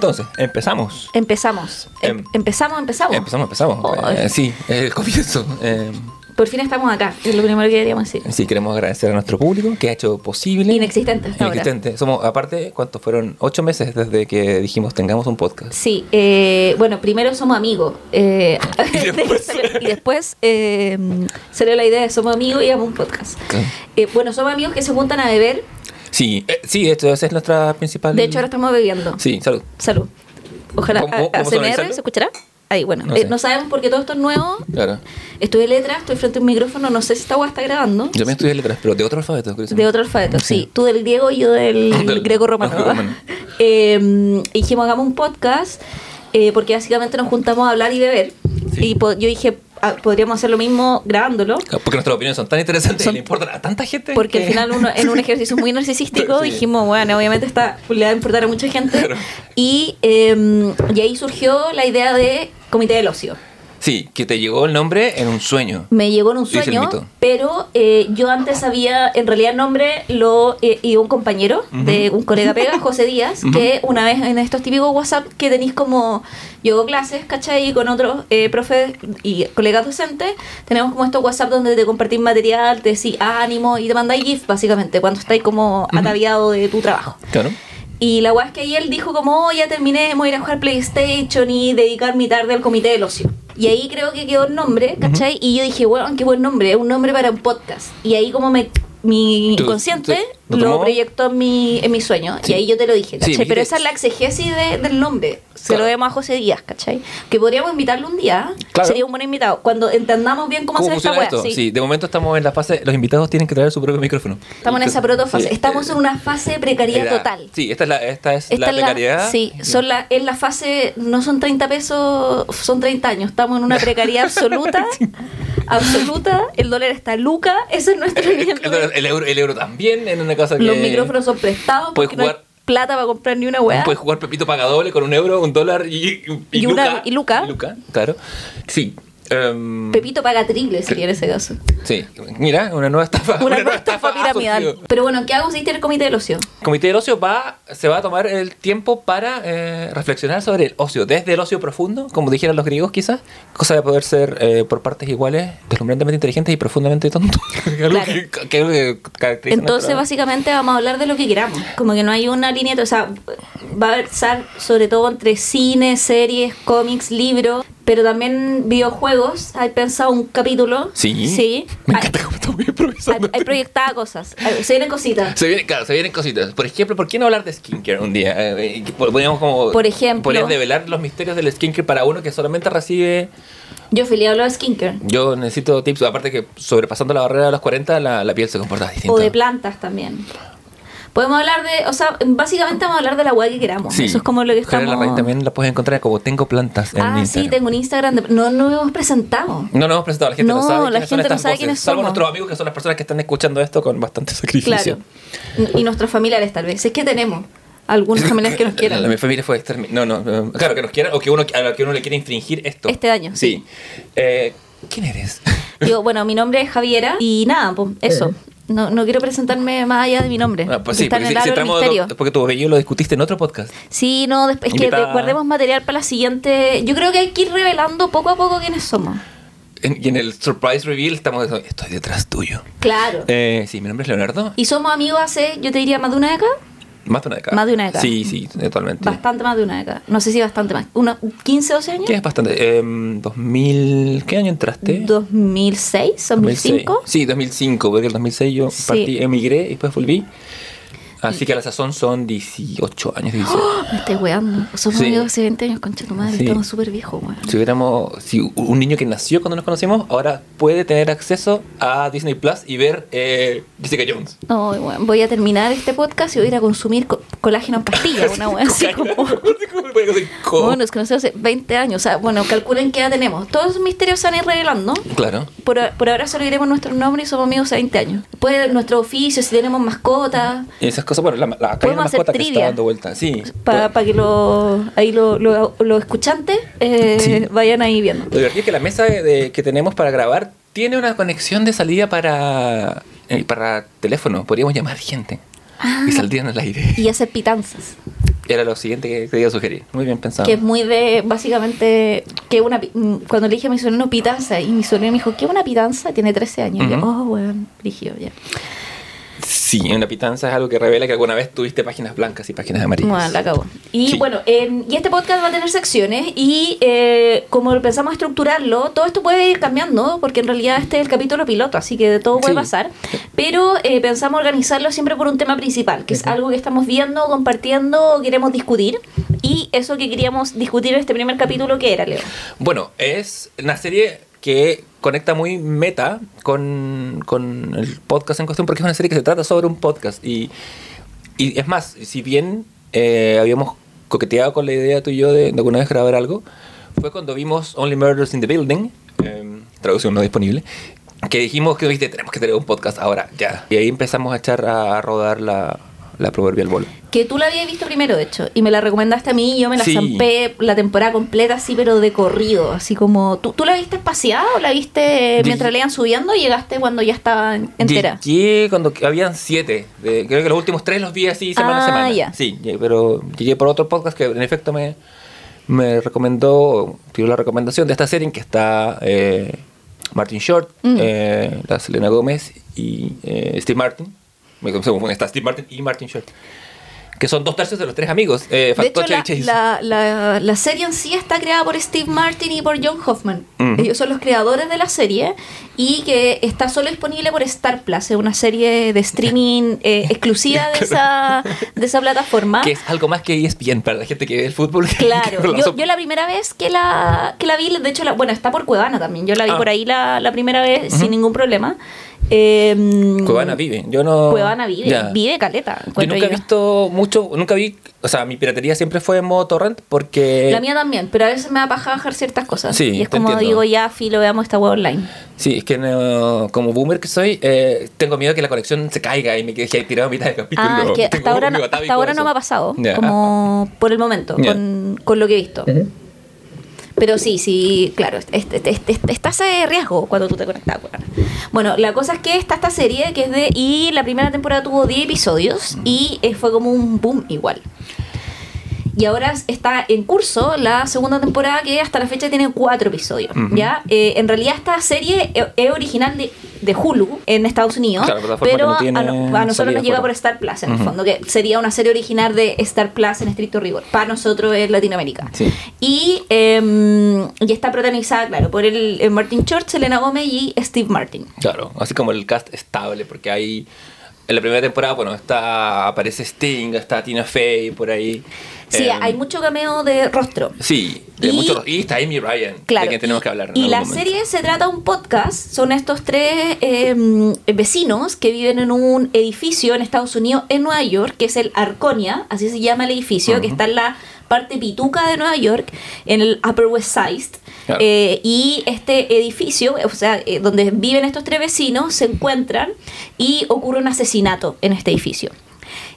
Entonces, empezamos. Empezamos. Em- Em- empezamos, empezamos. Empezamos, empezamos. Oh, Eh, sí, el comienzo. Eh, Por fin estamos acá, es lo primero que queríamos decir. sí, queremos agradecer a nuestro público que ha hecho posible. Inexistente hasta ahora. Inexistente. Somos, aparte, ¿cuántos fueron? Ocho meses desde que dijimos tengamos un podcast. Sí, eh, bueno, primero somos amigos. eh, Y después- y después eh, salió la idea de somos amigos y hagamos un podcast. Eh, bueno, somos amigos que se juntan a beber. Sí, eh, sí, esto esa es nuestra principal. De hecho, ahora estamos bebiendo. Sí, salud. Salud. Ojalá. ¿Cómo- a- sonorizarlo? ¿se escuchará? Ahí, bueno. No eh, sé. No, sabemos porque todo esto es nuevo. Claro. Estudié letras, estoy frente a un micrófono, no sé si esta agua está grabando. Yo también estudié letras, pero de otro alfabeto. De otro alfabeto, sí. Sí. Tú del griego y yo del, Del- greco-romano. greco-romano. Eh, y dijimos, hagamos un podcast, eh, porque básicamente nos juntamos a hablar y beber. Sí. Y yo dije, ah, podríamos hacer lo mismo grabándolo. Porque nuestras opiniones son tan interesantes Son- y le importan a tanta gente. Porque que- al final uno, en un ejercicio muy narcisístico Sí. dijimos, bueno, obviamente está, le va a importar a mucha gente. Claro. Y, eh, y ahí surgió la idea de Comité del Ocio. Sí, que te llegó el nombre en un sueño. Me llegó en un sueño, pero eh, yo antes había, en realidad el nombre lo eh, y un compañero de un colega pega, José Díaz, que una vez en estos típicos WhatsApp que tenéis como, yo hago clases, ¿cachai? Y con otros eh, profes y colegas docentes, tenemos como estos WhatsApp donde te compartís material, te decís ánimo y te mandáis GIF, básicamente, cuando estáis como ataviado de tu trabajo. Claro. Y la weá es que ahí él dijo como, oh, ya terminé, voy a ir a jugar PlayStation y dedicar mi tarde al comité del ocio. Y ahí creo que quedó el nombre, ¿cachai? Y yo dije, bueno, qué buen nombre, es un nombre para un podcast. Y ahí como me mi inconsciente ¿lo proyectó en mi, en mi sueño. Sí. Y ahí yo te lo dije, ¿cachai? Pero esa es la exegesis de- del nombre. Se Claro. lo demos a José Díaz, ¿cachai? Que podríamos invitarlo un día. Claro. Sería un buen invitado. Cuando entendamos bien cómo, ¿Cómo hacer esta esto? sí. Sí. de momento estamos en la fase. Los invitados tienen que traer su propio micrófono. Estamos en esa protofase. Estamos en una fase de precariedad La- total. Sí, esta es la, esta es Esta la precariedad. sí, son la, es la fase, no son 30 pesos, son 30 años. Estamos en una precariedad absoluta. absoluta. El dólar está luca. Ese es nuestro el- el euro, el euro también en una que. Los micrófonos son prestados Puedes porque no hay jugar- plata para comprar ni una weá. Puedes jugar Pepito paga doble con un euro, un dólar y, Y una- y Luca. claro. Sí. Em, Pepito paga triple sería en ese caso. Sí, mira, una nueva estafa. Una, nueva estafa ha piramidal. surgido. Pero bueno, ¿qué hago consiste el comité del ocio? El Comité del Ocio va, se va a tomar el tiempo para eh, reflexionar sobre el ocio, desde el ocio profundo, como dijeran los griegos quizás, cosa de poder ser eh, por partes iguales, deslumbrantemente inteligentes y profundamente tontos. Claro. que- que que Entonces, básicamente vamos a hablar de lo que queramos. Como que no hay una línea, o sea, va a versar sobre todo entre cine, series, cómics, libros, pero también videojuegos. Hay pensado un capítulo. Sí. Sí. Me Hay, encanta cómo estamos hay, improvisando. hay proyectadas cosas. Hay- Se vienen cositas. Se vienen, claro, se vienen cositas. Por ejemplo, ¿por qué no hablar de skincare un día? Eh, eh, podríamos como... Por ejemplo. Podrías develar los misterios del skincare para uno que solamente recibe... Yo feliz hablo de skincare. Yo necesito tips. Aparte que sobrepasando la barrera de los 40, la, la piel se comporta distinto. O de plantas también. Podemos hablar de, o sea, básicamente vamos a hablar de la weá que queramos. Sí. Eso es como lo que estamos... También la puedes encontrar como Tengo Plantas en Ah, sí, tengo un Instagram. de- No, no hemos presentado. No nos hemos presentado, la gente no, No, sabe la quiénes son gente no sabe voces, quiénes Salvo somos. nuestros amigos que son las personas que están escuchando esto con bastante sacrificio. Claro. Y nuestros familiares tal vez. Es que tenemos algunos familiares que nos quieran. La, mi familia fue extermi- No, no, no, claro, que nos quieran o que uno, a lo que uno le quiere infringir esto. Este año, Sí. Eh, ¿Quién eres? Yo, bueno, mi nombre es Javiera y nada, pues eso. No, no quiero presentarme más allá de mi nombre. Ah, pues sí, porque, el si- si entramos- misterio. porque tu apellido lo discutiste en otro podcast. Sí, no, después es que guardemos material para la siguiente. Yo creo que hay que ir revelando poco a poco quiénes somos. En- y en el surprise reveal estamos. Estoy detrás tuyo. Claro. Eh, sí, mi nombre es Leonardo. Y somos amigos hace, yo te diría, más de una década. Más de una década. Más de una década. Sí, sí, totalmente. Bastante más de una década. No sé si bastante más. ¿Una, ¿15, 12 años? ¿Qué es bastante? Em, 2000. ¿Qué año entraste? 2006, 2005. Sí, 2005, porque el 2006 yo Sí. partí, emigré y después volví. Así que a la sazón son 18 años, 17. Me estoy weando. Somos Sí. amigos hace 20 años, concha tu madre. Sí. Estamos súper viejos, weón. Si hubiéramos, si un niño que nació cuando nos conocimos, ahora puede tener acceso a Disney Plus y ver eh, Jessica Jones. No, weón, voy a terminar este podcast y voy a ir a consumir co- colágeno en pastillas, una weá así como... Bueno, nos conocemos hace 20 años. O sea, bueno, calculen qué edad tenemos. Todos esos misterios se van a ir revelando. Claro. Por, por ahora solo diremos nuestros nombres y somos amigos hace 20 años. Después nuestro oficio, si tenemos mascotas, esas cosas, bueno, la, la, acá hay una mascota que está dando vuelta. Sí. para que lo, ahí lo- lo- los escuchantes eh, Sí. vayan ahí viendo. Lo divertido es que la mesa de- que tenemos para grabar tiene una conexión de salida para, eh, para teléfono. Podríamos llamar gente. Ah. Y saldrían al aire. Y hacer pitanzas. Era lo siguiente que quería sugerir. Muy bien pensado. Que es muy de, básicamente, que una mm, cuando le dije a mi sobrino pitanza, y mi sobrino me dijo, ¿qué es una pitanza? Tiene 13 años. Y yo, oh, bueno, rígido, ya. Sí, una pitanza es algo que revela que alguna vez tuviste páginas blancas y páginas amarillas. Bueno, la acabó. Y Sí. bueno, en- y este podcast va a tener secciones y eh, como pensamos estructurarlo, todo esto puede ir cambiando porque en realidad este es el capítulo piloto, así que todo puede Sí. pasar. Pero eh, pensamos organizarlo siempre por un tema principal, que es algo que estamos viendo, compartiendo, queremos discutir. Y eso que queríamos discutir en este primer capítulo, ¿qué era, Leo? Bueno, es una serie que conecta muy meta con, con el podcast en cuestión porque es una serie que se trata sobre un podcast. Y, y es más, si bien eh, habíamos coqueteado con la idea tú y yo de, alguna vez grabar algo, fue cuando vimos Only Murders in the Building, eh, traducción no disponible, que dijimos que viste, tenemos que tener un podcast ahora, ya. Y ahí empezamos a echar a rodar la, la proverbial bola. Que tú la habías visto primero, de hecho, y me la recomendaste a mí y yo me la Sí. zampé la temporada completa, así, pero de corrido, así como... ¿Tú, tú la viste espaciada o la viste mientras le iban subiendo y llegaste cuando ya estaba en- entera? Llegué cuando habían siete. de- creo que los últimos tres los vi así semana Ah, a semana. ya. Sí, pero llegué por otro podcast que en efecto me, me recomendó, tiró la recomendación de esta serie en que está eh, Martin Short, Mm. eh, la Selena Gómez y eh, Steve Martin. Me está Steve Martin y Martin Short. Que son dos tercios de los tres amigos. Eh, De hecho, la, la, la- la serie en sí está creada por Steve Martin y por John Hoffman. Mm. Ellos son los creadores de la serie y que está solo disponible por Star Plus. Es una serie de streaming eh, exclusiva de esa, de esa plataforma. Que es algo más que ESPN para la gente que ve el fútbol. Claro, Que yo, yo la primera vez que la, que la vi, de hecho, la, bueno, está por Cuevana también. Yo la vi Ah. por ahí la, la primera vez sin ningún problema. Eh, Cuevana vive. Yo no. Cuevana vive, Ya. vive caleta. Yo nunca he visto mucho, nunca vi, o sea, mi piratería siempre fue en modo torrent porque... La mía también, pero a veces me da paja bajar ciertas cosas. Sí, y es te como entiendo. digo, ya, filo, veamos esta web online. Sí, es que no- como boomer que soy, eh, tengo miedo que la conexión se caiga y me quede ahí tirado a mitad del capítulo. Ah, es que Tengo hasta ahora, no, hasta ahora no me ha pasado, como por el momento, con, con lo que he visto. Pero sí, sí, claro, es- es- es- es- está ese riesgo cuando tú te conectas. Bueno, la cosa es que está esta serie que es de... Y la primera temporada tuvo 10 episodios y eh, fue como un boom igual. Y ahora está en curso la segunda temporada que hasta la fecha tiene cuatro episodios. ¿ya? Eh, en realidad esta serie eh, es original de, de Hulu en Estados Unidos, Claro, pero no a, no- nosotros nos llega por Star Plus en el fondo, que sería una serie original de Star Plus en estricto rigor, para nosotros en Latinoamérica. Sí. Y, eh, y está protagonizada, claro, por el, el Martin Short, Selena Gómez y Steve Martin. Claro, así como el cast estable, porque hay... En la primera temporada, bueno, está aparece Sting, está Tina Fey por ahí. Sí, Eh, hay mucho cameo de rostro. Sí, de Y- y está Amy Ryan, Claro. de quien tenemos y, que hablar. Y la momento. serie se trata de un podcast. Son estos tres eh, vecinos que viven en un edificio en Estados Unidos, en Nueva York, que es el Arconia, así se llama el edificio, que está en la parte pituca de Nueva York, en el Upper West Side. Eh, y este edificio, o sea, eh, donde viven estos tres vecinos, se encuentran y ocurre un asesinato en este edificio.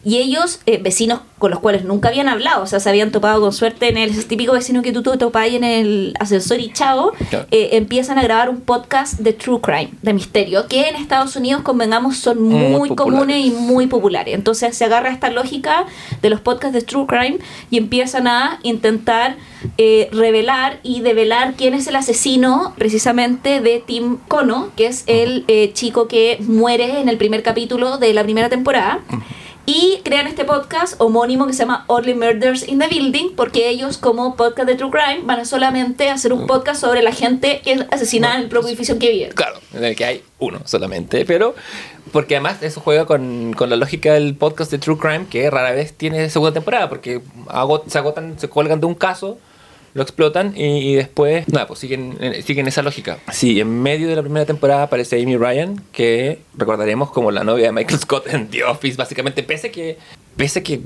Y ellos, eh, vecinos con los cuales nunca habían hablado, o sea, se habían topado con suerte en el ese típico vecino que tú ahí en el ascensor y chao, Claro. eh, empiezan a grabar un podcast de true crime, de misterio, que en Estados Unidos, convengamos, son Muy comunes y muy populares. Entonces se agarra esta lógica de los podcasts de true crime y empiezan a intentar eh, revelar y develar quién es el asesino precisamente de Tim Kono, que es el eh, chico que muere en el primer capítulo de la primera temporada. Y crean este podcast homónimo que se llama Only Murders in the Building, porque ellos, como podcast de True Crime, van a solamente hacer un podcast sobre la gente que es asesinada en el propio edificio que vive. Claro, en el que hay uno solamente, pero porque además eso juega con, con la lógica del podcast de True Crime, que rara vez tiene segunda temporada, porque agot- se agotan, se cuelgan de un caso, lo explotan y, y después, nada, pues siguen, eh, siguen esa lógica. Sí, en medio de la primera temporada aparece Amy Ryan, que recordaremos como la novia de Michael Scott en The Office, básicamente, pese que, pese que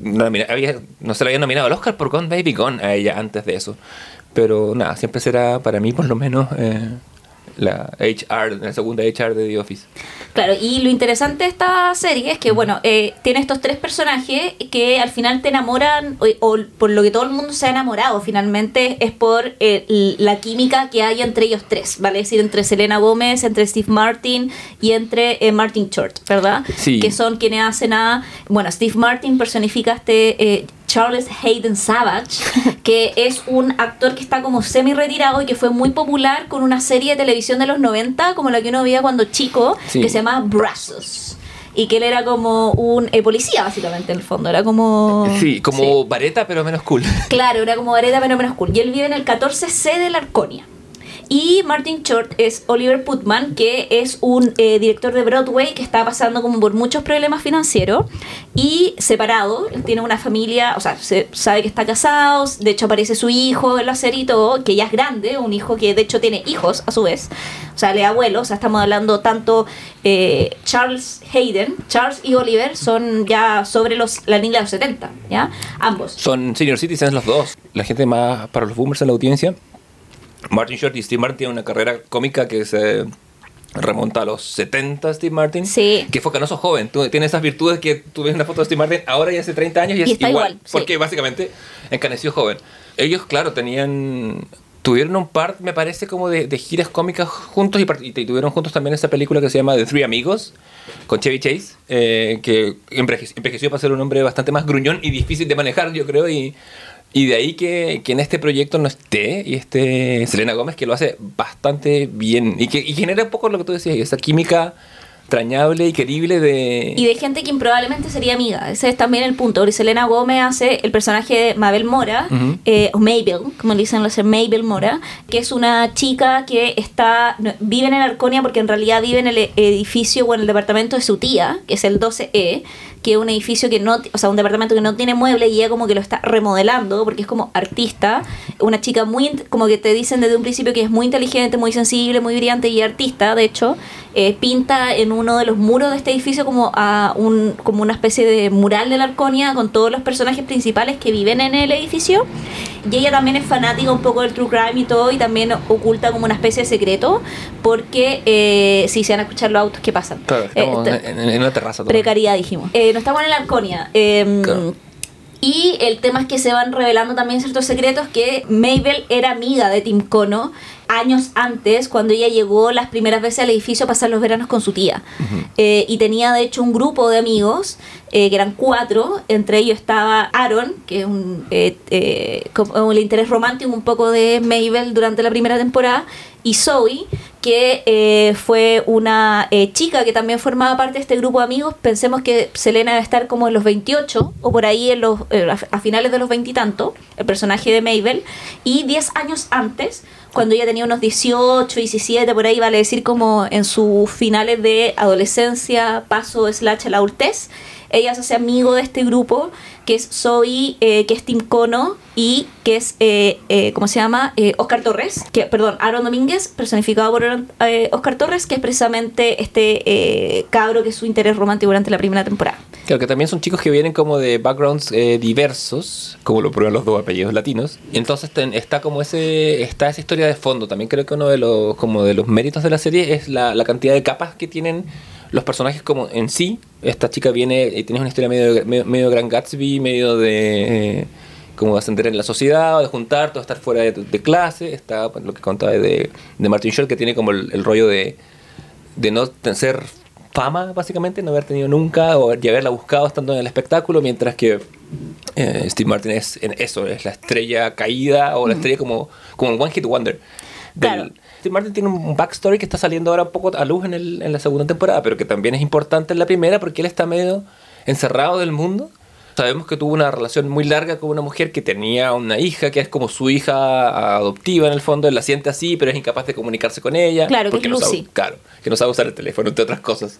había- no se le había nominado al Oscar por Gone Baby Gone a ella antes de eso. Pero nada, siempre será para mí por lo menos eh, la HR, la segunda HR de The Office. Claro, y lo interesante de esta serie es que, bueno, eh, tiene estos tres personajes que al final te enamoran, o, o por lo que todo el mundo se ha enamorado finalmente, es por eh, la química que hay entre ellos tres, ¿vale? Es decir, entre Selena Gómez, entre Steve Martin y entre eh, Martin Short, ¿verdad? Sí. Que son quienes hacen a. Bueno, Steve Martin personifica a este. Eh, Charles Hayden Savage, que es un actor que está como semi retirado y que fue muy popular con una serie de televisión de los 90, como la que uno veía cuando chico, Sí. que se llama Brazos. Y que él era como un eh, policía, básicamente, en el fondo. Era como. Sí, como vareta, pero menos cool. Claro, era como Vareta, pero menos cool. Y él vive en el 14C de la Arconia. Y Martin Short es Oliver Putman, que es un eh, director de Broadway que está pasando como por muchos problemas financieros y separado. Tiene una familia, o sea, se sabe que está casado, de hecho aparece su hijo en la serie y todo, que ya es grande, un hijo que de hecho tiene hijos a su vez, o sea, le abuelo, o sea, estamos hablando tanto eh, Charles Hayden, Charles y Oliver son ya sobre los, la línea de los 70, ¿ya? Ambos. Son senior citizens los dos. La gente más para los boomers en la audiencia. Martin Short y Steve Martin tienen una carrera cómica que se remonta a los 70, Steve Martin. Sí. Que fue canoso joven. Tú, tiene esas virtudes que tú ves una foto de Steve Martin ahora y hace 30 años y es Y está igual. igual, sí. Porque básicamente encaneció joven. Ellos, claro, tenían... Tuvieron un par, me parece, como de, de giras cómicas juntos y, y tuvieron juntos también esa película que se llama The Three Amigos con Chevy Chase, eh, que enveje- envejeció para ser un hombre bastante más gruñón y difícil de manejar, yo creo, y, y de ahí que, que en este proyecto no esté y esté Selena Gómez, que lo hace bastante bien y que y genera un poco lo que tú decías, esa química entrañable y querible de... Y de gente que probablemente sería amiga. Ese es también el punto. Porque Selena Gómez hace el personaje de Mabel Mora, eh, o Mabel, como le dicen los Mabel Mora, que es una chica que está no, vive en el Arconia porque en realidad vive en el e- edificio o en el departamento de su tía, que es el 12E, que un edificio que no, o sea, un departamento que no tiene mueble y ella como que lo está remodelando porque es como artista, una chica muy, como que te dicen desde un principio que es muy inteligente, muy sensible, muy brillante y artista, de hecho, eh, pinta en uno de los muros de este edificio como a un como una especie de mural de la Arconia con todos los personajes principales que viven en el edificio y ella también es fanática un poco del true crime y todo y también oculta como una especie de secreto porque eh, si se van a escuchar los autos que pasan Claro, estamos Eh, en, en una terraza. Precariedad, dijimos. No estamos en la Arconia. Claro. Y el tema es que se van revelando también ciertos secretos que Mabel era amiga de Tim Cono años antes, cuando ella llegó las primeras veces al edificio a pasar los veranos con su tía. Eh, y tenía de hecho un grupo de amigos, eh, que eran cuatro, entre ellos estaba Aaron, que es un, eh, eh, como el interés romántico un poco de Mabel durante la primera temporada, y Zoe, que eh, fue una eh, chica que también formaba parte de este grupo de amigos. Pensemos que Selena debe estar como en los 28 o por ahí en los, eh, a finales de los 20 y tanto, el personaje de Mabel. Y 10 años antes, cuando ella tenía unos 18, 17, por ahí vale decir como en sus finales de adolescencia, paso slash la adultez, ella se hace amigo de este grupo que es Zoe, eh, que es Tim Cono y que es, eh, eh, ¿cómo se llama? Eh, Oscar Torres, que, perdón, Aaron Domínguez, personificado por eh, Oscar Torres, que es precisamente este eh, cabro que es su interés romántico durante la primera temporada. Claro, que también son chicos que vienen como de backgrounds diversos, como lo prueban los dos apellidos latinos. Entonces ten- está como ese, está esa historia de fondo. También creo que uno de los, como de los méritos de la serie es la, la cantidad de capas que tienen los personajes como en sí. Esta chica viene y tiene una historia medio, medio, medio Gran Gatsby, medio de eh, como ascender en la sociedad, o de juntar, todo estar fuera de, de clase. Está pues, lo que contaba de, de Martin Short, que tiene como el, el rollo de de no ser fama, básicamente, no haber tenido nunca o y haberla buscado estando en el espectáculo, mientras que eh, Steve Martin es en eso, es la estrella caída o la estrella como, como el One Hit Wonder. del- Claro. Martin tiene un backstory que está saliendo ahora un poco a luz en, el- en la segunda temporada, pero que también es importante en la primera porque él está medio encerrado del mundo. Sabemos que tuvo una relación muy larga con una mujer que tenía una hija que es como su hija adoptiva en el fondo. Él la siente así, pero es incapaz de comunicarse con ella. Claro, que porque es no sabe- Lucy. Claro, que no sabe usar el teléfono, entre otras cosas.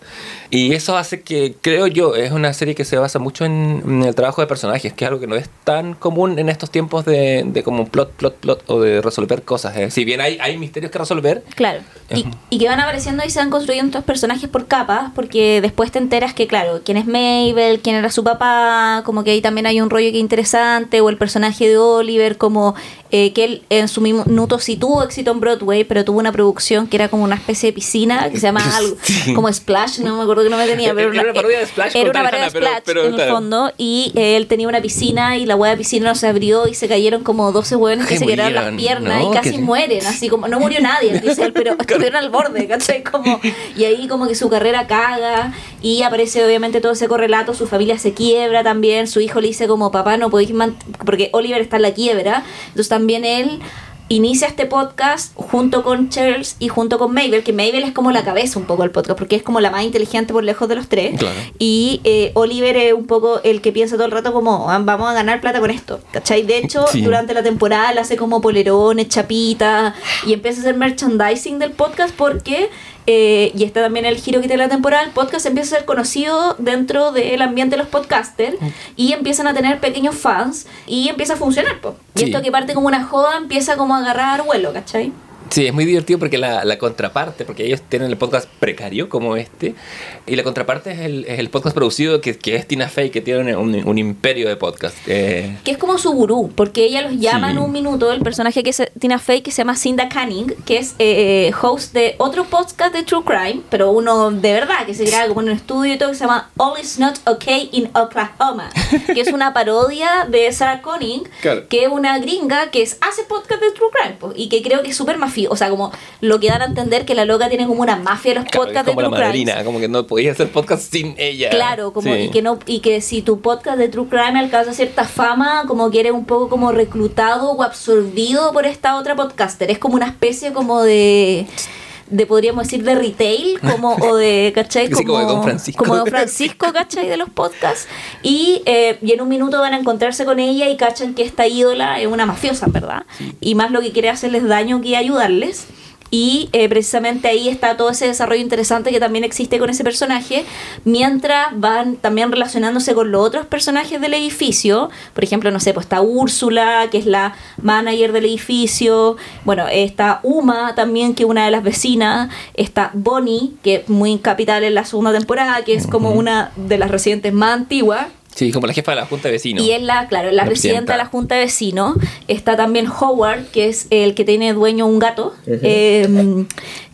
Y eso hace que, creo yo, es una serie que se basa mucho en, en el trabajo de personajes, que es algo que no es tan común en estos tiempos de, de como plot, plot, plot, o de resolver cosas. ¿eh? Si bien hay, hay misterios que resolver, Claro. Y, y que van apareciendo y se van construyendo estos personajes por capas, porque después te enteras que, claro, quién es Mabel, quién era su papá, como que ahí también hay un rollo que es interesante, o el personaje de Oliver, como eh, que él en su minuto sí tuvo éxito en Broadway, pero tuvo una producción que era como una especie de piscina, que se llama algo Sí. como Splash, no me acuerdo que no me tenía, pero Era una parodia de Splash Era una parodia de Splash pero en el fondo, y eh, él tenía una piscina y la hueá de piscina no se abrió y se cayeron como 12 hueones que se quedaron las piernas ¿no? y casi Que- mueren, así como no murió nadie, dice él, pero estuvieron al borde, ¿cachai? Como, y ahí como que su carrera caga y aparece obviamente todo ese correlato, su familia se quiebra también también su hijo le dice como papá no podéis mant-", porque Oliver está en la quiebra, entonces también él inicia este podcast junto con Charles y junto con Mabel, que Mabel es como la cabeza un poco del podcast, porque es como la más inteligente por lejos de los tres. Claro. Y eh, Oliver es un poco el que piensa todo el rato como, "Ah, vamos a ganar plata con esto, ¿cachai? De hecho, Sí. durante la temporada hace como polerones, chapitas, y empieza a hacer merchandising del podcast porque... eh, y está también el giro que tiene la temporada, el podcast empieza a ser conocido dentro del ambiente de los podcasters y empiezan a tener pequeños fans y empieza a funcionar. po. Y Sí. esto que parte como una joda empieza como a agarrar vuelo, ¿cachai? Sí, es muy divertido porque la, la contraparte, porque ellos tienen el podcast precario como este, y la contraparte es el, es el podcast producido que, que es Tina Fey, que tiene un, un imperio de podcast. Eh, que es como su gurú, porque ella los llama Sí. en un minuto, el personaje que es Tina Fey, que se llama Cinda Canning, que es eh, host de otro podcast de True Crime, pero uno de verdad, que se graba como en un estudio y todo, que se llama All is Not Okay in Oklahoma, que es una parodia de Sarah Conning, Claro. que es una gringa que es, hace podcast de True Crime, y que creo que es súper o sea, como lo que dan a entender que la loca tiene como una mafia de los claro, podcasts como de la True Crime. madrina, como que no podías hacer podcast sin ella. Claro, como Sí. y que no y que si tu podcast de True Crime alcanza cierta fama, como que eres un poco como reclutado o absorbido por esta otra podcaster, es como una especie como de de podríamos decir de retail como o de ¿cachai? Sí, como de Don Francisco. como Don Francisco ¿cachai? de los podcasts y, eh, y en un minuto van a encontrarse con ella y cachan que esta ídola es una mafiosa ¿verdad? y más lo que quiere hacerles daño que ayudarles y eh, precisamente ahí está todo ese desarrollo interesante que también existe con ese personaje, mientras van también relacionándose con los otros personajes del edificio. Por ejemplo, no sé, pues está Úrsula, que es la manager del edificio. Bueno, está Uma también, que es una de las vecinas. Está Bonnie, que es muy capital en la segunda temporada, que es como una de las residentes más antiguas. Sí, como la jefa de la junta de vecinos. Y es la, claro, la, La presidenta de la Junta de Vecinos. Está también Howard, que es el que tiene dueño un gato, eh,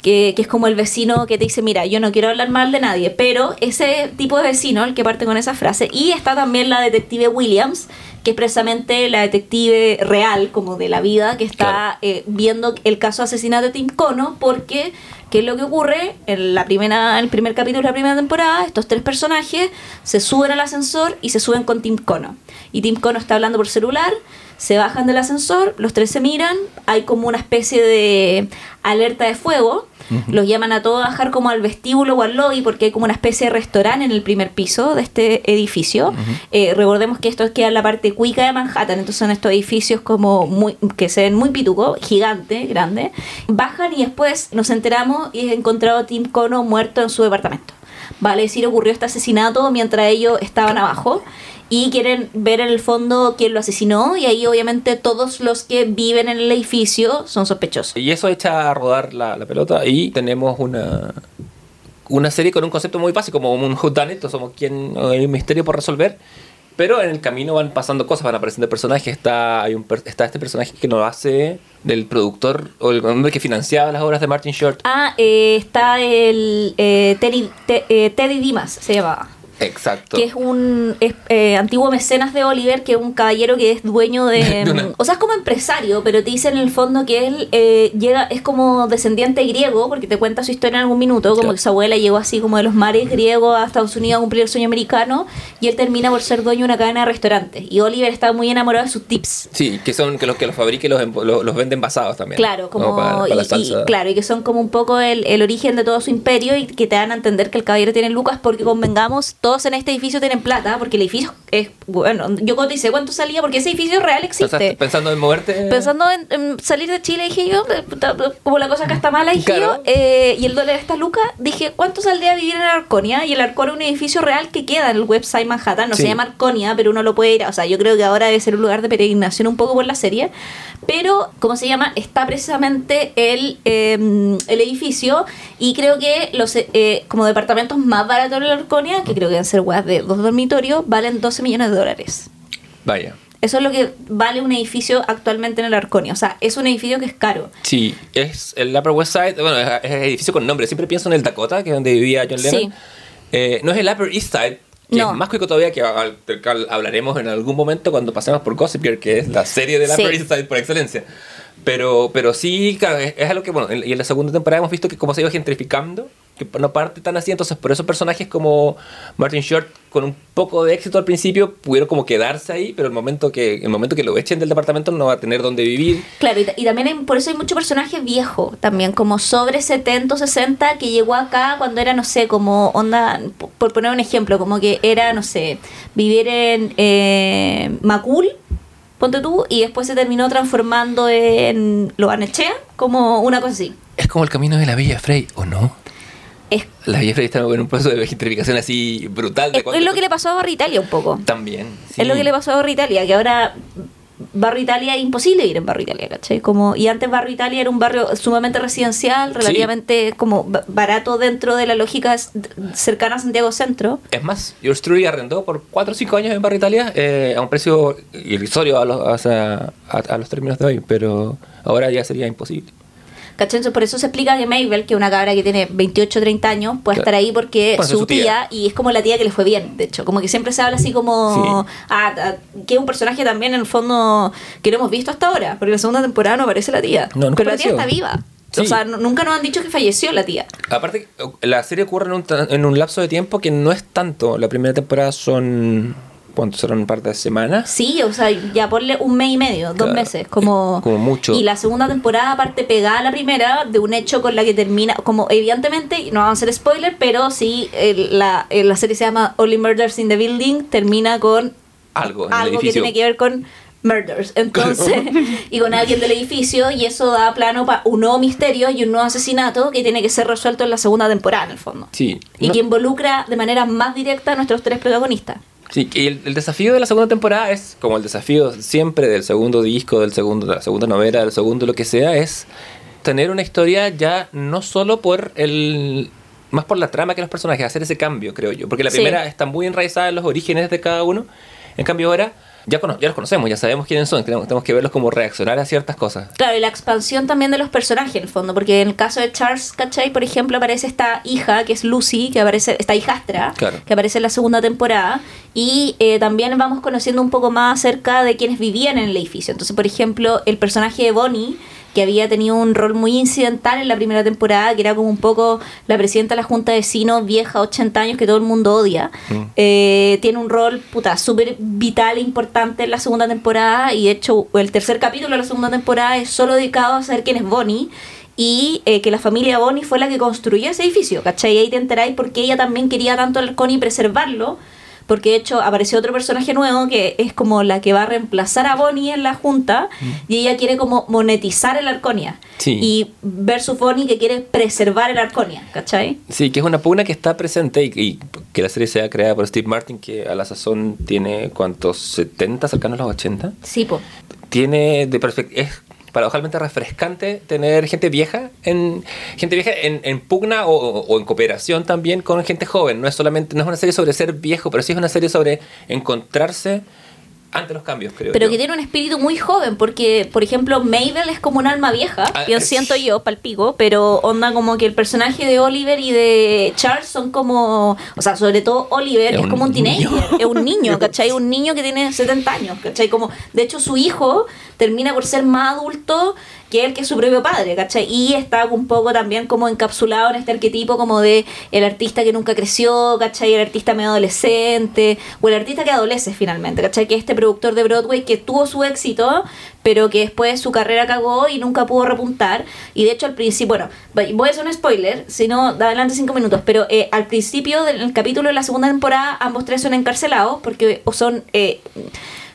que, que es como el vecino que te dice, mira, yo no quiero hablar mal de nadie, pero ese tipo de vecino, el que parte con esa frase. Y está también la detective Williams, que es precisamente la detective real, como de la vida, que está Claro. eh, viendo el caso de asesinato de Tim Cono, porque ¿qué es lo que ocurre? En la primera, en el primer capítulo de la primera temporada, estos tres personajes se suben al ascensor y se suben con Tim Cono. Y Tim Cono está hablando por celular, se bajan del ascensor, los tres se miran, hay como una especie de alerta de fuego, los llaman a todos a bajar como al vestíbulo o al lobby porque hay como una especie de restaurante en el primer piso de este edificio. Eh, recordemos que esto queda en la parte cuica de Manhattan, entonces son estos edificios como muy que se ven muy pituco, gigante, grande. Bajan y después nos enteramos y es encontrado a Tim Cono muerto en su departamento. Vale decir, ocurrió este asesinato mientras ellos estaban abajo y quieren ver en el fondo quién lo asesinó y ahí obviamente todos los que viven en el edificio son sospechosos. Y eso echa a rodar la, la pelota y tenemos una una serie con un concepto muy básico, como un whodunit, o somos quien hay un misterio por resolver, pero en el camino van pasando cosas, van apareciendo personajes, está, hay un, está este personaje que lo hace del productor o el hombre que financiaba las obras de Martin Short. Ah, eh, está el eh, Teddy, Te- eh, Teddy Dimas, se llamaba. Exacto. Que es un es, eh, antiguo mecenas de Oliver, que es un caballero que es dueño de. De una- O sea, es como empresario, pero te dice en el fondo que él eh, llega, es como descendiente griego, porque te cuenta su historia en algún minuto, como Claro. que su abuela llegó así como de los mares griegos a Estados Unidos a cumplir el sueño americano, y él termina por ser dueño de una cadena de restaurantes. Y Oliver está muy enamorado de sus tips. Sí, que son que los que los fabriquen los, empo- los, los venden basados también. Claro, como, para, para la y- y, claro, y que son como un poco el, el origen de todo su imperio y que te dan a entender que el caballero tiene lucas porque convengamos, todos en este edificio tienen plata, porque el edificio es, bueno, yo dice cuánto salía, porque ese edificio real Pensaste- existe. pensando en moverte. Pensando en, en salir de Chile, dije yo, como la cosa acá está mala, dije Claro. yo, eh, y el dólar está luca, dije, ¿cuánto saldría vivir en Arconia? Y el Arconia es un edificio real que queda en el website Manhattan, no Sí. se llama Arconia, pero uno lo puede ir, o sea, yo creo que ahora debe ser un lugar de peregrinación un poco por la serie, pero, ¿cómo se llama? Está precisamente el, eh, el edificio y creo que los eh, como departamentos más baratos de la Arconia, que creo que deben ser weas de dos dormitorios, valen 12 millones de dólares. Vaya. Eso es lo que vale un edificio actualmente en el Arconia. O sea, es un edificio que es caro. Sí, es el Upper West Side, bueno, es, es el edificio con nombre. Siempre pienso en el Dakota, que es donde vivía John Lennon. Sí. Eh, no es el Upper East Side, que No. es más cuico todavía, que hablaremos en algún momento cuando pasemos por Gossip Girl, que es la serie del Sí. Upper East Side por excelencia. Pero, pero sí, claro, es, es algo que, bueno, en- y en la segunda temporada hemos visto que como se iba gentrificando que no parte tan así, entonces por esos personajes como Martin Short con un poco de éxito al principio pudieron como quedarse ahí, pero el momento que el momento que lo echen del departamento no va a tener dónde vivir. Claro, y, y también hay- por eso hay mucho personaje viejo, también como sobre 70 o 60 que llegó acá cuando era, no sé, como onda, por poner un ejemplo, como que era, no sé, vivir en eh, Macul, ponte tú, y después se terminó transformando en Loanechea, como una cosa así. Es como el camino de la Villa Frey, ¿o no? Es, La Villa Frey está en un proceso de gentrificación así brutal. De es- es lo que le pasó a Barrio Italia un poco. También. sí. Es lo que le pasó a Barrio Italia, que ahora Barrio Italia es imposible ir en Barrio Italia, ¿cachai? Como, y antes Barrio Italia era un barrio sumamente residencial, relativamente como ba- barato dentro de la lógica cercana a Santiago Centro. Es más, Yours Truly arrendó por 4 o 5 años en Barrio Italia eh, a un precio irrisorio a los, sea, a, a los términos de hoy, pero ahora ya sería imposible. ¿Cachai? Por eso se explica que Mabel, que es una cabra que tiene 28 o 30 años, puede estar ahí porque Bueno, es su su tía, tía. y es como la tía que le fue bien, de hecho. Como que siempre se habla así como. Sí. ah, ah, que es un personaje también, en el fondo, que no hemos visto hasta ahora, porque en la segunda temporada no aparece la tía. No, nunca pero la tía está viva. Sí. O sea, nunca nos han dicho que falleció la tía. Aparte, la serie ocurre en un, en un lapso de tiempo que no es tanto. La primera temporada son. ¿Cuántos serán? ¿Un par de semanas? Sí, o sea, ya ponle un mes y medio, dos meses, como... Como mucho. Y la segunda temporada, aparte pegada a la primera, de un hecho con la que termina, como evidentemente, no vamos a hacer spoiler, pero sí, el- la, el- la serie se llama Only Murders in the Building, termina con Algo en el algo que tiene que ver con murders, entonces, y con alguien del edificio, y eso da plano para un nuevo misterio y un nuevo asesinato que tiene que ser resuelto en la segunda temporada, en el fondo. Sí. Y No- que involucra de manera más directa a nuestros tres protagonistas. Sí, y el, el desafío de la segunda temporada es, como el desafío siempre del segundo disco, del segundo, de la segunda novela, del segundo lo que sea, es tener una historia ya no solo por el más por la trama que los personajes, hacer ese cambio, creo yo. Porque la Sí. primera está muy enraizada en los orígenes de cada uno. En cambio ahora ya, cono- ya los conocemos, ya sabemos quiénes son, tenemos, tenemos que verlos como reaccionar a ciertas cosas. Claro, y la expansión también de los personajes, en el fondo, porque en el caso de Charles, ¿cachai? Por ejemplo, aparece esta hija, que es Lucy, que aparece, esta hijastra, Claro. que aparece en la segunda temporada, y eh, también vamos conociendo un poco más acerca de quienes vivían en el edificio. Entonces, por ejemplo, el personaje de Bonnie, que había tenido un rol muy incidental en la primera temporada, que era como un poco la presidenta de la Junta de Vecinos, vieja, 80 años, que todo el mundo odia, Mm. eh, tiene un rol, puta, súper vital e importante en la segunda temporada, y de hecho el tercer capítulo de la segunda temporada es solo dedicado a saber quién es Bonnie, y eh, que la familia Bonnie fue la que construyó ese edificio, ¿cachai? Y ahí te enteráis por qué ella también quería tanto el Arconi preservarlo, porque de hecho apareció otro personaje nuevo que es como la que va a reemplazar a Bonnie en la junta y ella quiere como monetizar el Arconia. Sí. Y versus Bonnie que quiere preservar el Arconia, ¿cachai? Sí, que es una pugna que está presente y, y que la serie sea creada por Steve Martin, que a la sazón tiene, ¿cuántos? ¿70? cercanos a los 80. Sí, po. tiene de perfec- es paradojalmente refrescante tener gente vieja en gente vieja en, pugna o, o en cooperación también con gente joven. No es solamente no es una serie sobre ser viejo pero sí es una serie sobre encontrarse ante los cambios creo Pero yo. que tiene un espíritu muy joven, porque, por ejemplo, Mabel es como un alma vieja, Ah, yo siento yo, palpico, pero onda como que el personaje de Oliver y de Charles son como, o sea, sobre todo Oliver Es es, como un teenager, niño. es un niño, ¿cachai? Un niño que tiene 70 años, ¿cachai? Como, de hecho, su hijo termina por ser más adulto que él, que es su propio padre, ¿cachai? Y está un poco también como encapsulado en este arquetipo como de el artista que nunca creció, ¿cachai? El artista medio adolescente, o el artista que adolece finalmente, ¿cachai? Que es este productor de Broadway que tuvo su éxito, pero que después su carrera cagó y nunca pudo repuntar. Y de hecho al principio, bueno, voy a hacer un spoiler, si no, de adelante cinco minutos, pero eh, al principio del capítulo de la segunda temporada, ambos tres son encarcelados porque son... eh,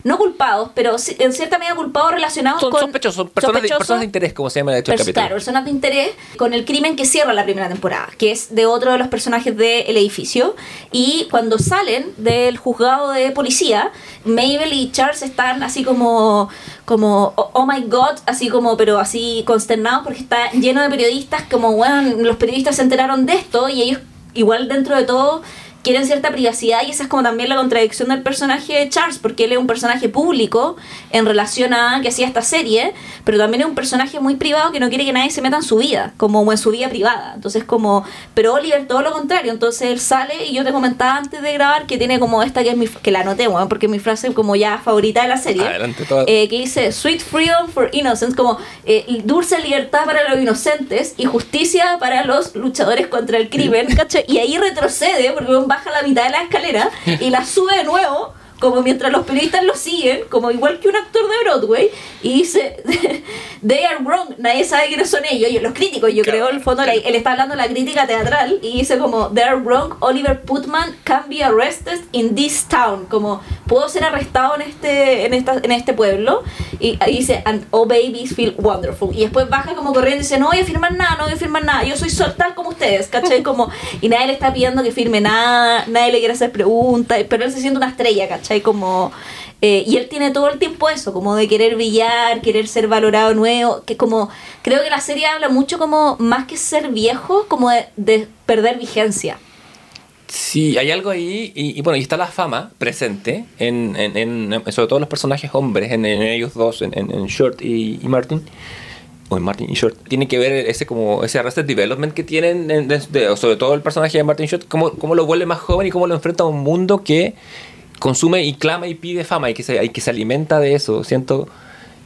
no culpados, pero en cierta medida culpados relacionados son con sospechosos son personas, de, sospechosos, personas de interés como se llama de hecho el capítulo claro, personas de interés con el crimen que cierra la primera temporada, que es de otro de los personajes del edificio. Y cuando salen del juzgado de policía, Mabel y Charles están así como, como oh, oh my god, así como, pero así consternados porque está lleno de periodistas, como, bueno, los periodistas se enteraron de esto y ellos igual dentro de todo quieren cierta privacidad y esa es como también la contradicción del personaje de Charles, porque él es un personaje público en relación a que hacía esta serie, pero también es un personaje muy privado que no quiere que nadie se meta en su vida, como en su vida privada. Entonces como, pero Oliver todo lo contrario, entonces él sale y yo te comentaba antes de grabar que tiene como esta que es mi, que la anoté, bueno, porque es mi frase como ya favorita de la serie, Adelante, todo. eh, que dice Sweet Freedom for Innocence, como eh, dulce libertad para los inocentes y justicia para los luchadores contra el crimen, ¿cachai? Y ahí retrocede porque baja la mitad de la escalera y la sube de nuevo como mientras los periodistas lo siguen, como igual que un actor de Broadway, y dice, they are wrong, nadie sabe quiénes son ellos, los críticos, yo Claro, creo, en el fondo, claro. él está hablando de la crítica teatral, y dice como, they are wrong, Oliver Putman can be arrested in this town, como, puedo ser arrestado en este, en esta, en este pueblo, y dice, and all babies feel wonderful, y después baja como corriendo y dice, no voy a firmar nada, no voy a firmar nada, yo soy tal como ustedes, ¿cachai? Como, y nadie le está pidiendo que firme nada, nadie le quiere hacer preguntas, pero él se siente una estrella, ¿cachai? Como, eh, y él tiene todo el tiempo eso, como de querer brillar, querer ser valorado nuevo, que como, creo que la serie habla mucho como, más que ser viejo, como de, de perder vigencia. Sí, hay algo ahí, y, y bueno, y está la fama presente, en, en, en- sobre todo los personajes hombres, en, en ellos dos, en, en, en Short y, y Martin, o en Martin Short, tiene que ver ese como ese Arrested Development que tienen, en- de- de- sobre todo el personaje de Martin Short, cómo, cómo lo vuelve más joven y cómo lo enfrenta a un mundo que consume y clama y pide fama y que se, y que se alimenta de eso. Siento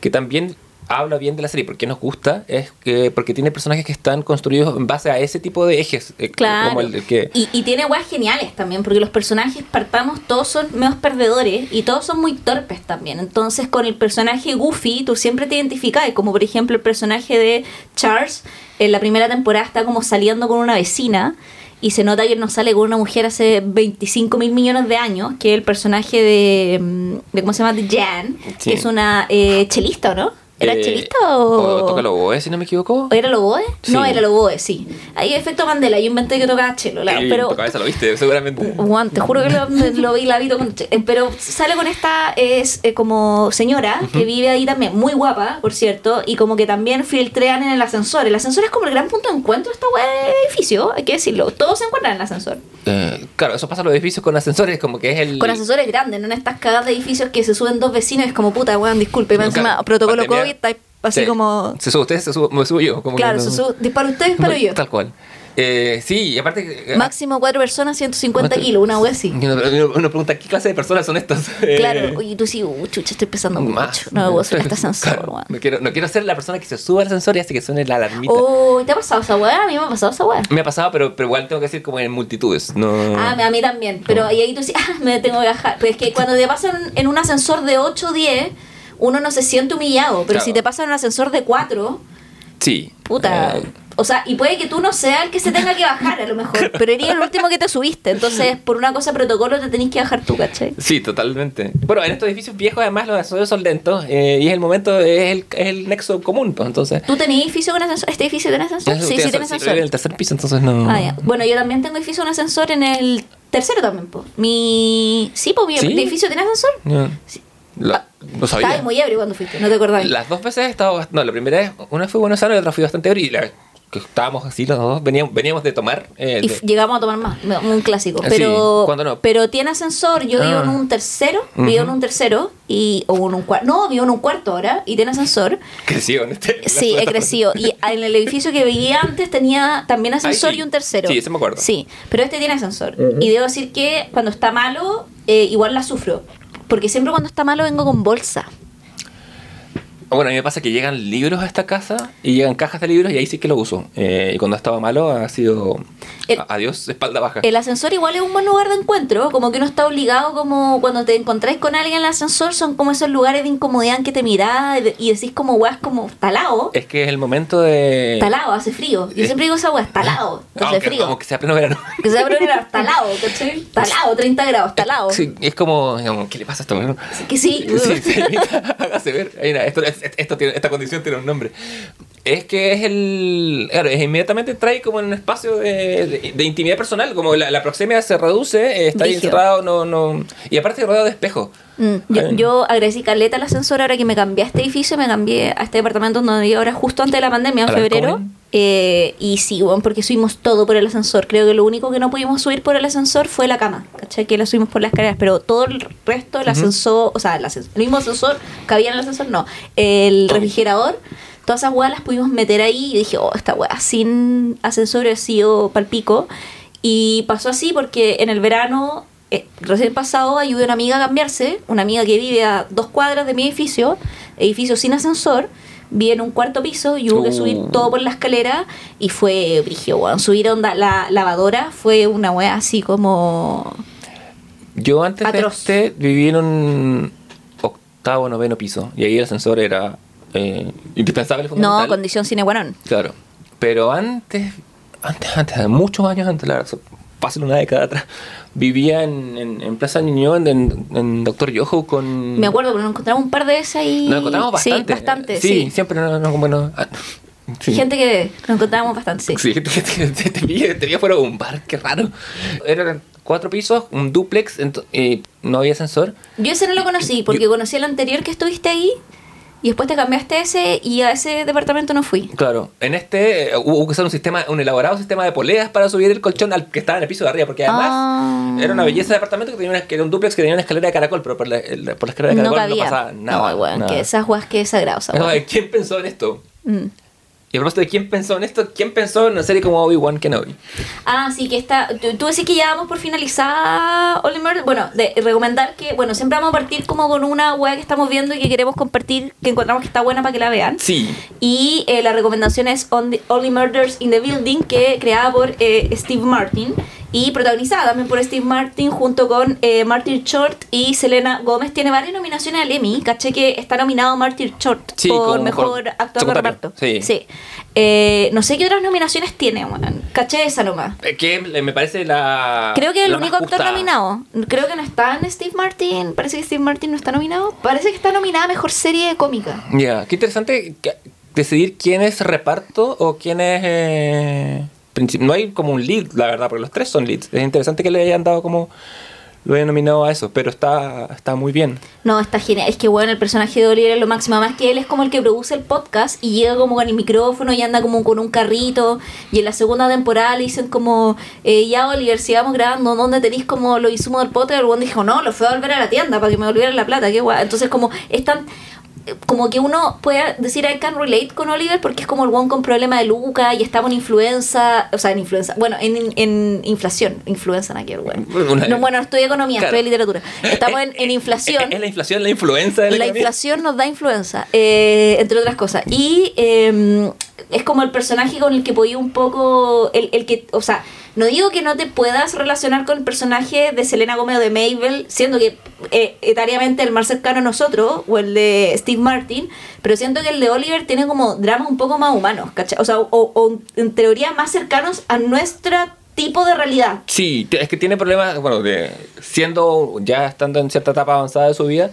que también habla bien de la serie, porque nos gusta, es que porque tiene personajes que están construidos en base a ese tipo de ejes, eh, Claro. como el, el que... Y, y tiene weas geniales también, porque los personajes, partamos, todos son menos perdedores y todos son muy torpes también. Entonces, con el personaje Goofy, tú siempre te identificas, como por ejemplo el personaje de Charles, en la primera temporada está como saliendo con una vecina. Y se nota que no sale con una mujer hace 25 mil millones de años, que es el personaje de, mm, de ¿cómo se llama? De Jan, Sí. que es una eh, chelista, ¿o no? ¿Era Eh, chelista o...? o toca oboe, si no me equivoco. ¿O era el oboe? No, Sí. era el oboe, sí. Ahí efecto Mandela, yo inventé que tocaba chelo, la- Y pero... tu cabeza lo viste, seguramente. Juan, te juro que lo, lo vi la vi con, eh, pero sale con esta es eh, como señora que vive ahí también muy guapa por cierto y como que también filtrean en el ascensor el ascensor es como el gran punto de encuentro de esta wea de edificio hay que decirlo todos se encuentran en el ascensor Eh, claro, eso pasa en los edificios con ascensores, como que es el... con ascensores grandes no en estas cagadas de edificios que se suben dos vecinos es como puta weón disculpe Claro, encima protocolo pandemia. Así Sí. como Se sube usted, se sube, me subo yo. Como claro no- se sube, dispara usted disparo yo Tal cual. Eh, sí, y aparte... eh, máximo cuatro personas 150 ¿cuánto? kilos una wea así y uno, uno- pregunta, ¿qué clase de personas son estas? Eh, Claro, oye, tú sí, uh, chucha, estoy pesando mucho. No me puedo subir a este ascensor, Claro, weón. no, quiero, no quiero ser la persona que se sube al ascensor y hace que suene la alarmita. Oh, ¿te ha pasado esa weá? A mí me ha pasado esa weá. Me ha pasado, pero, pero igual tengo que decir como en multitudes. No... Ah, a mí también. Pero y ahí tú dices, ah, me tengo que bajar. Pero es que cuando te pasan en un ascensor de 8 o 10, uno no se siente humillado. Pero Claro. si te pasa en un ascensor de 4, Sí. puta. Eh, O sea, y puede que tú no seas el que se tenga que bajar a lo mejor. Pero eres el último que te subiste. Entonces, por una cosa protocolo, te tenés que bajar tú, ¿cachai? Sí, totalmente. Bueno, en estos edificios viejos además los ascensores son lentos eh, y es el momento, es el, es el nexo común, pues entonces... ¿Tú tenés edificio con ascensor? ¿Este edificio tiene ascensor? Sí, sí, tiene Sí, ascensor. en el tercer piso, entonces no... Ah, ya. Bueno, yo también tengo edificio con ascensor en el tercero también, po. Mi... Sí, pues mi ¿Sí? edificio tiene ascensor. No, Sí. La- Ah, no sabía. Estabas muy ebrio cuando fuiste, no te acordás. Las dos veces he estado... No, la primera vez, una fue Buenos Aires y la otra fui bastante ebrio y la que estábamos así los dos, veníamos, veníamos de tomar... eh, Y de- llegamos a tomar más, un clásico. Sí, Pero, ¿cuándo no? pero tiene ascensor. Yo vivo Ah. en un tercero, vivo en un tercero y o en un cuarto. No, vivo en un cuarto ahora y tiene ascensor. Creció en este... Sí, he crecido. Y en el edificio que vivía antes tenía también ascensor sí. y un tercero. Sí, ese me acuerdo. Sí, pero este tiene ascensor. Y debo decir que cuando está malo, eh, igual la sufro. Porque siempre cuando está malo vengo con bolsa. Bueno, a mí me pasa que llegan libros a esta casa y llegan cajas de libros y ahí sí que lo uso. Eh, y cuando estaba malo ha sido... El- adiós, espalda baja. El ascensor igual es un buen lugar de encuentro, como que uno está obligado, como cuando te encontráis con alguien en el ascensor, son como esos lugares de incomodidad en que te mirás y- decís como, weas, como, talado, Es que es el momento de... talado, hace frío. Yo Eh. siempre digo esa wea, talado, hace Aunque, frío. como que sea pleno verano. Que se va a poner talado, ¿cachai? Talado, 30 grados, talado. Sí, es como, ¿qué le pasa a esto? weón? Así que sí. Sí, sí, hágase ver. Ahí nada, esto, es- esto tiene, esta condición tiene un nombre. Es que es el. Claro, es inmediatamente trae como en un espacio de, de- de intimidad personal, como la, la proxemia se reduce, eh, está ahí encerrado, no, no. Y aparte rodeado de espejos. Mm, Yo, Ay. yo agradecí caleta al ascensor ahora que me cambié a este edificio, me cambié a este departamento donde vivo ahora justo antes de la pandemia, en ¿Al febrero. Alcoben? Eh, y sí, bueno, porque subimos todo por el ascensor. Creo que lo único que no pudimos subir por el ascensor fue la cama, ¿cachai? Que la subimos por las escaleras, pero todo el resto, el ascensor, o sea, el, ascensor, el mismo ascensor, cabía en el ascensor, no. El refrigerador, todas esas weas las pudimos meter ahí y dije, oh, esta wea sin ascensor ha sido palpico. Y pasó así porque en el verano, eh, recién pasado, ayudé a una amiga a cambiarse, una amiga que vive a dos cuadras de mi edificio, edificio sin ascensor vi en un cuarto piso y hubo que subir Uh. todo por la escalera y fue brigio, weón. Subir onda la lavadora fue una wea así como. Yo antes Atroz. de este viví en un octavo, noveno piso. Y ahí el ascensor era eh, indispensable, No, fundamental. condición sine qua non. Claro. Pero antes, antes, antes, muchos años antes, la fácil una década atrás, vivía en, en, en Plaza Niño, en, Doctor Yoho con... Me acuerdo, pero nos encontramos un par de veces ahí. Nos encontramos bastante. Sí, bastante, Sí, sí. siempre no, no, bueno... ah, sí. Gente que nos encontramos bastante, sí. Sí, te, te, te, te vi, te vi afuera de un bar, qué raro. Eran cuatro pisos, un duplex, y no había ascensor. Yo ese no lo conocí, porque conocí el anterior que estuviste ahí y después te cambiaste a ese y a ese departamento no fui. Claro, en este eh, hubo que usar un sistema, un elaborado sistema de poleas para subir el colchón al que estaba en el piso de arriba, porque además Ah. era una belleza de departamento que tenía una, que era un duplex que tenía una escalera de caracol, pero por la, el- por la escalera de caracol no, pasaba nada. no, nada. que esas weas que No, wea. ¿Quién pensó en esto? Mm. Y a propósito de quién pensó en esto, ¿quién pensó en una serie como Obi-Wan Kenobi? Ah, sí, que está. Tú, tú decís que ya vamos por finalizar Oliver. Bueno, de recomendar que, bueno, siempre vamos a partir como con una wea que estamos viendo y que queremos compartir, que encontramos que está buena para que la vean. Sí. Y eh, la recomendación es Only Murders in the Building, que creada por eh, Steve Martin y protagonizada también por Steve Martin junto con eh, Martin Short y Selena Gómez. Tiene varias nominaciones al Emmy. Caché que está nominado Martin Short Sí, por mejor por actor de reparto. Sí. Eh, no sé qué otras nominaciones tiene, weón. Caché esa nomás. Eh, Que me parece la. Creo que el la más único actor justa. nominado. Creo que no está en Steve Martin. Parece que Steve Martin no está nominado. Parece que está nominada a mejor serie cómica. Ya, qué interesante decidir quién es reparto o quién es. eh, no hay como un lead, la verdad, porque los tres son leads. Es interesante que le hayan dado como. Lo hayan nominado a eso, pero está, está muy bien. No, está genial. Es que bueno, el personaje de Oliver es lo máximo. Además que él es como el que produce el podcast y llega como con el micrófono y anda como con un carrito. Y en la segunda temporada le dicen como, eh, ya Oliver, sigamos grabando, ¿dónde tenéis como los insumos del podcast? Y el dijo, no, lo fue a volver a la tienda para que me volvieran la plata. Qué guay. Entonces como es tan como que uno puede decir I can relate con Oliver porque es como el one con problema de Luca y estamos en influenza, o sea, en influenza, bueno, en, en inflación, influenza, no quiero, bueno. No, bueno, estoy economía, Claro. estoy literatura. Estamos en, en inflación. ¿Es la inflación la influencia de la, La inflación nos da influenza, eh, entre otras cosas. Y eh, es como el personaje con el que podía un poco. El, el que, o sea, no digo que no te puedas relacionar con el personaje de Selena Gómez o de Mabel, siendo que eh, etariamente el más cercano a nosotros, o el de Steve Martin, pero siento que el de Oliver tiene como dramas un poco más humanos, ¿cachai? O sea, o, o en teoría más cercanos a nuestro tipo de realidad. Sí, es que tiene problemas, bueno, de, siendo, ya estando en cierta etapa avanzada de su vida,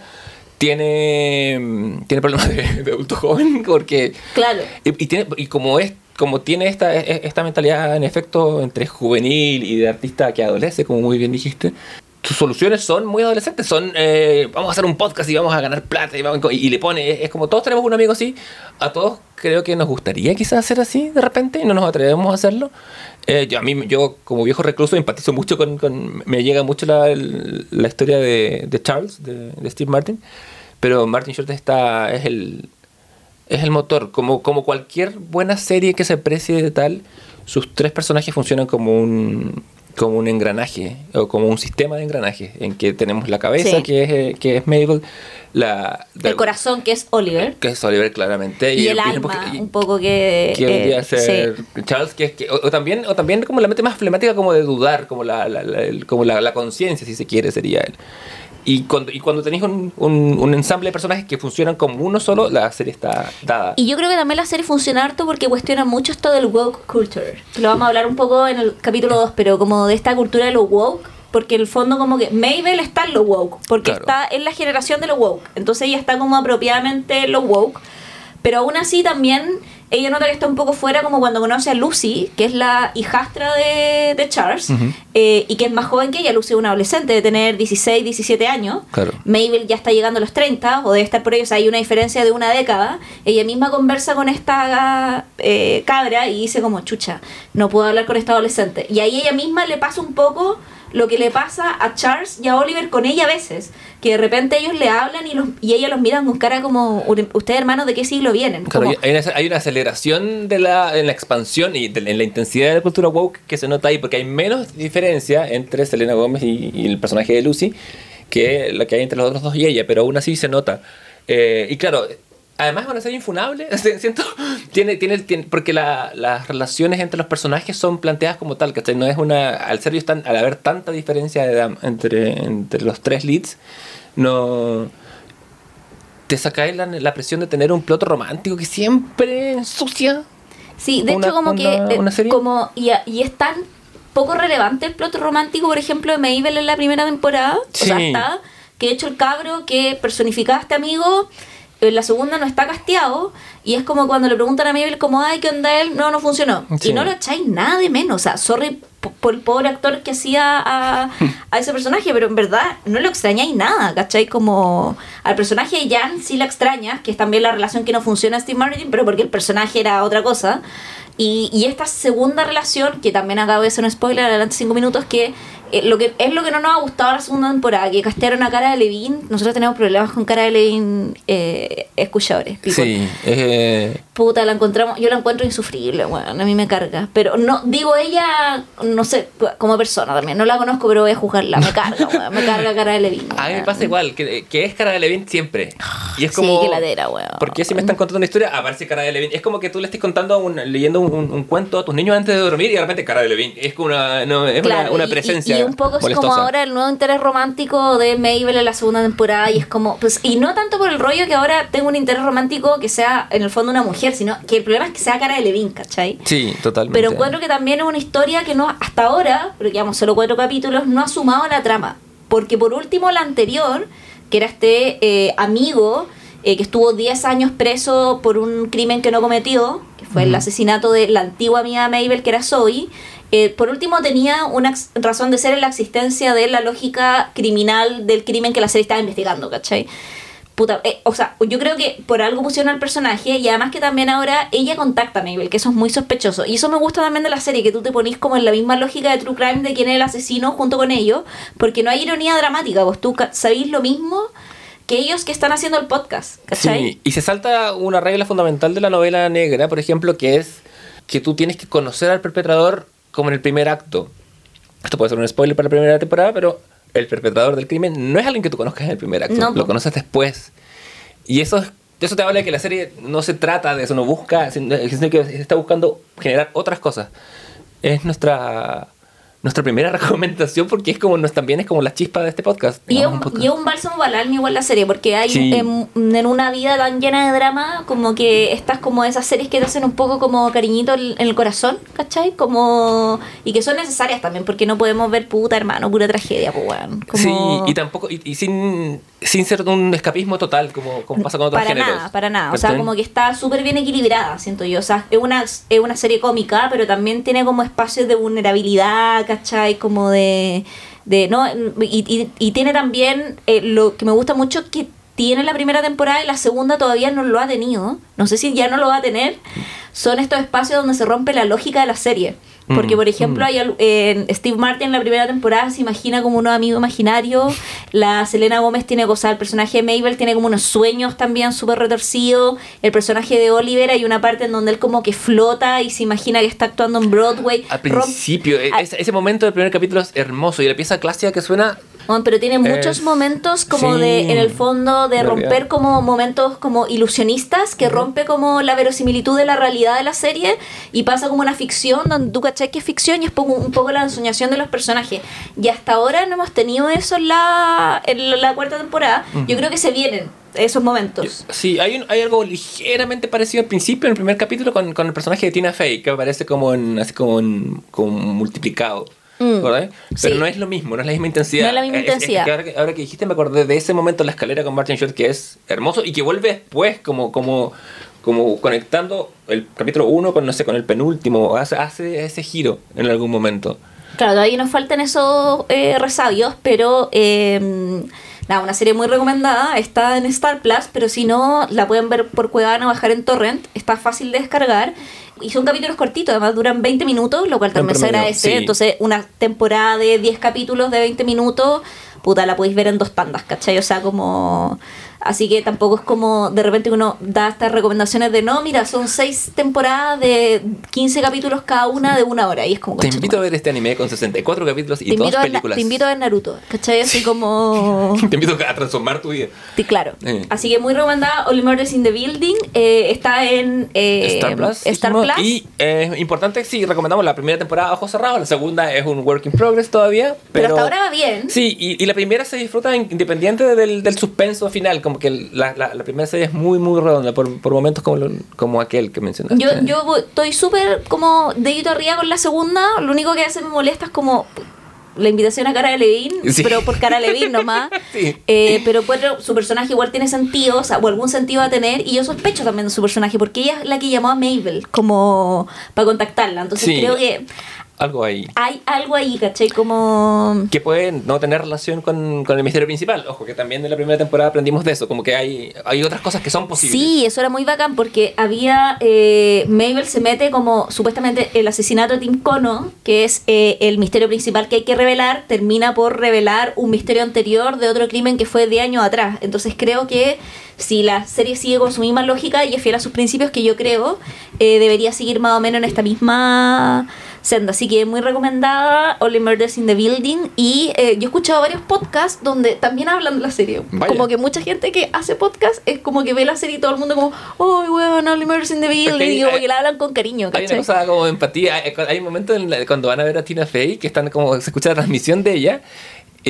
tiene, tiene problemas de, de adulto joven, porque... Claro. Y, y tiene, y como es como tiene esta, e- esta mentalidad en efecto entre juvenil y de artista que adolece, como muy bien dijiste, sus soluciones son muy adolescentes, son eh, vamos a hacer un podcast y vamos a ganar plata y, vamos- y- y le pone, es, es como todos tenemos un amigo así, a todos creo que nos gustaría quizás hacer así de repente y no nos atrevemos a hacerlo. Eh, yo, a mí, yo como viejo recluso empatizo mucho con, me llega mucho la, la historia de, Charles, de, de Steve Martin, pero Martin Short está, es el, es el motor. Como, como cualquier buena serie que se precie de tal, sus tres personajes funcionan como un como un engranaje o como un sistema de engranaje en que tenemos la cabeza Sí. que es eh, que es Mabel la El corazón, que es Oliver. que es Oliver claramente Y, el y alma, y- un poco que... que eh, vendría a ser sí. Charles que, es que- o, o también o también como la mente más flemática como de dudar como la, la- la- el- como la, la conciencia si se quiere sería él y cuando y cuando tenéis un, un, un ensamble de personajes que funcionan como uno solo la serie está dada Y yo creo que también la serie funciona harto porque cuestiona mucho esto del woke culture. Que Lo vamos a hablar un poco en el capítulo 2, pero como de esta cultura de lo woke. Porque en el fondo como que Mabel está en lo woke, porque Claro. está en la generación de lo woke. Entonces ella está como apropiadamente en lo woke. Pero aún así también ella nota que está un poco fuera como cuando conoce a Lucy, que es la hijastra de, de Charles, eh, y que es más joven que ella. Lucy es una adolescente, de tener 16, 17 años. Claro. Mabel ya está llegando a los 30, o debe estar por ellos, hay una diferencia de una década. Ella misma conversa con esta eh, cabra y dice como, chucha, no puedo hablar con esta adolescente. Y ahí ella misma le pasa un poco lo que le pasa a Charles y a Oliver con ella a veces, que de repente ellos le hablan y, los, y ella los miran con cara como, ustedes hermanos, ¿de qué siglo vienen? Claro, Como- hay, una, hay una aceleración de la, en la expansión y de- en la intensidad de la cultura woke que se nota ahí, porque hay menos diferencia entre Selena Gómez y, y el personaje de Lucy que la que hay entre los otros dos y ella, pero aún así se nota. Eh, y claro, además van a ser infunables, siento, tiene, tiene, tiene- porque la- las relaciones entre los personajes son planteadas como tal, ¿cachai? No es una, al ser ellos tan, al haber tanta diferencia de edad entre, entre los tres leads, no te sacáis la, la presión de tener un plot romántico que siempre ensucia. Sí, de una- hecho como que una- eh, una serie. como y, y es tan poco relevante el plot romántico, por ejemplo, de Mabel en la primera temporada, o sea, Sí. está que de hecho el cabro que personificaba a este amigo en la segunda no está casteado y es como cuando le preguntan a Mabel como, ay, ¿qué onda él? No, no funcionó. Sí. Y no lo echáis nada de menos. O sea, sorry por el pobre actor que hacía a, a ese personaje, pero en verdad no lo extrañáis nada, ¿cachai? Como al personaje de Jan sí la extrañas, que es también la relación que no funciona a Steve Martin, pero porque el personaje era otra cosa. Y, y esta segunda relación, que también acabo de hacer un spoiler adelante cinco minutos, que eh, lo que es lo que no nos ha gustado la segunda temporada, que castearon a Cara de Levine. Nosotros tenemos problemas con Cara de Levine eh, escuchadores. people. Sí, eh, Puta, la encontramos, yo la encuentro insufrible, bueno, a mí me carga. Pero no, digo ella, no sé, como persona también, no la conozco, pero voy a juzgarla, me carga, weón, me carga cara de Levine. a mí me pasa igual, que, que es cara de Levin siempre. Y es como. Sí, qué ladera, weón. Porque si me están contando una historia, aparece cara de Levin. Es como que tú le estés contando, un- leyendo un, un- un cuento a tus niños antes de dormir y de repente cara de Levin. Es como una, no, es Claro, una, una y- y- presencia. Y, un poco es como ahora el nuevo interés romántico de Mabel en la segunda temporada y es como, pues, y no tanto por el rollo que ahora tengo un interés romántico que sea en el fondo una mujer, sino que el problema es que sea cara de Levine, ¿cachai? Sí, totalmente. Pero encuentro que también es una historia que no, hasta ahora, porque llevamos solo cuatro capítulos, no ha sumado a la trama. Porque por último, la anterior, que era este eh, amigo eh, que estuvo 10 años preso por un crimen que no cometió, que fue el asesinato de la antigua amiga Mabel, que era Zoe. eh, por último, tenía una razón de ser en la existencia de la lógica criminal del crimen que la serie estaba investigando, ¿cachai? Puta, eh, o sea, yo creo que por algo pusieron al personaje y además que también ahora ella contacta a Mabel, que eso es muy sospechoso. Y eso me gusta también de la serie, que tú te ponís como en la misma lógica de True Crime de quién es el asesino junto con ellos, porque no hay ironía dramática, vos tú sabéis lo mismo que ellos que están haciendo el podcast, ¿cachai? Sí, y se salta una regla fundamental de la novela negra, por ejemplo, que es que tú tienes que conocer al perpetrador como en el primer acto. Esto puede ser un spoiler para la primera temporada, pero el perpetrador del crimen no es alguien que tú conozcas en el primer acto, No, lo conoces después. Y eso, es- eso te habla de que la serie no se trata de eso, no busca, sino sino que está buscando generar otras cosas. Es nuestra nuestra primera recomendación porque es como nos también es como la chispa de este podcast. Y es, un, un un bálsamo para el igual la serie, porque hay Sí. en, en una vida tan llena de drama, como que estás como esas series que te hacen un poco como cariñito en el corazón, ¿cachai? Como, y que son necesarias también, porque no podemos ver puta hermano, pura tragedia, pues. Como- Sí, y tampoco, y, y sin, sin ser un escapismo total, como, como pasa con otros para géneros. nada, para nada. O sea, como que está súper bien equilibrada, siento yo. O sea, es una, es una serie cómica, pero también tiene como espacios de vulnerabilidad, ¿cachai? Como de... de no y, y- y tiene también eh, lo que me gusta mucho que tiene la primera temporada y la segunda todavía no lo ha tenido. No sé si ya no lo va a tener. Son estos espacios donde se rompe la lógica de la serie. Porque, Mm, por ejemplo, mm. hay Steve Martin en la primera temporada se imagina como unos amigos imaginarios. La Selena Gómez tiene cosas. El personaje de Mabel tiene como unos sueños también súper retorcidos. El personaje de Oliver hay una parte en donde él como que flota y se imagina que está actuando en Broadway. Al principio, e- ese, ese momento del primer capítulo es hermoso y la pieza clásica que suena Bueno, pero tiene muchos Es- momentos como sí, de, en el fondo, de romper como momentos como ilusionistas, que rompe como la verosimilitud de la realidad de la serie y pasa como una ficción donde tú cachai que es ficción y es poco- un poco la ensoñación de los personajes. Y hasta ahora no hemos tenido eso en la, en la cuarta temporada. Yo creo que se vienen esos momentos. Sí, hay, un- hay algo ligeramente parecido al principio, en el primer capítulo, con, con el personaje de Tina Fey, que aparece como en, así como, en, como multiplicado. Mm, ¿verdad? Pero sí. no es lo mismo, no es la misma intensidad. No es la misma Es- es intensidad. que ahora, que, ahora que dijiste, me acordé de ese momento en la escalera con Martin Short, que es hermoso y que vuelve después como, como, como conectando el capítulo 1 con, no sé, con el penúltimo, hace, hace ese giro en algún momento. Claro, todavía nos faltan esos eh, resabios, pero eh, nada, una serie muy recomendada, está en Star Plus, pero si no, la pueden ver por Cuevana o bajar en Torrent, está fácil de descargar. Y son capítulos cortitos, además duran 20 minutos, lo cual también se agradece. sí. Entonces, una temporada de 10 capítulos de 20 minutos, puta, la podéis ver en dos tandas, ¿cachai? O sea, como... Así que tampoco es como de repente uno da estas recomendaciones de no, mira, son seis temporadas de 15 capítulos cada una de una hora. Y es como... Te "Concha tu invito a madre". ver este anime con 64 capítulos y dos a películas. te invito a ver Naruto, ¿cachai? Así como... Te invito a transformar tu vida. Sí, claro. Eh. Así que muy recomendada, Only Murders in the Building. eh, está en eh, Star Plus. Star Plus. Y eh, importante, sí, recomendamos la primera temporada a ojos cerrados, la segunda es un work in progress todavía. pero, Pero, hasta ahora va bien. Sí, y, y la primera se disfruta in- independiente del, del suspenso final, como que la, la, la primera serie es muy, muy redonda, por, por momentos como, lo- como aquel que mencionaste. Yo, yo estoy súper como dedito arriba con la segunda. Lo único que veces me molesta es como la invitación a Cara de Levine, Sí. pero por Cara de Levine nomás. Sí. Eh, pero su personaje igual tiene sentido, o, sea, o algún sentido va a tener. Y yo sospecho también de su personaje, porque ella es la que llamó a Mabel como para contactarla. Entonces Sí. creo que Algo ahí. hay algo ahí, ¿cachai? Como... Que puede no tener relación con, con el misterio principal. Ojo, que también en la primera temporada aprendimos de eso, como que hay, hay otras cosas que son posibles. Sí, eso era muy bacán porque había. Eh, Mabel se mete como supuestamente el asesinato de Tim Cono, que es eh, el misterio principal que hay que revelar, termina por revelar un misterio anterior de otro crimen que fue de años atrás. Entonces creo que si la serie sigue con su misma lógica y es fiel a sus principios, que yo creo, eh, debería seguir más o menos en esta misma senda. Así que muy recomendada, Only Murders in the Building. Y eh, yo he escuchado varios podcasts donde también hablan de la serie. Vaya. Como que mucha gente que hace podcast es como que ve la serie y todo el mundo como, oh, weón, Only Murders in the Building. hay- Y como hay- que la hablan con cariño, Hay una cosa como de empatía. Hay, hay un momento en la- cuando van a ver a Tina Fey que están como se escucha la transmisión de ella.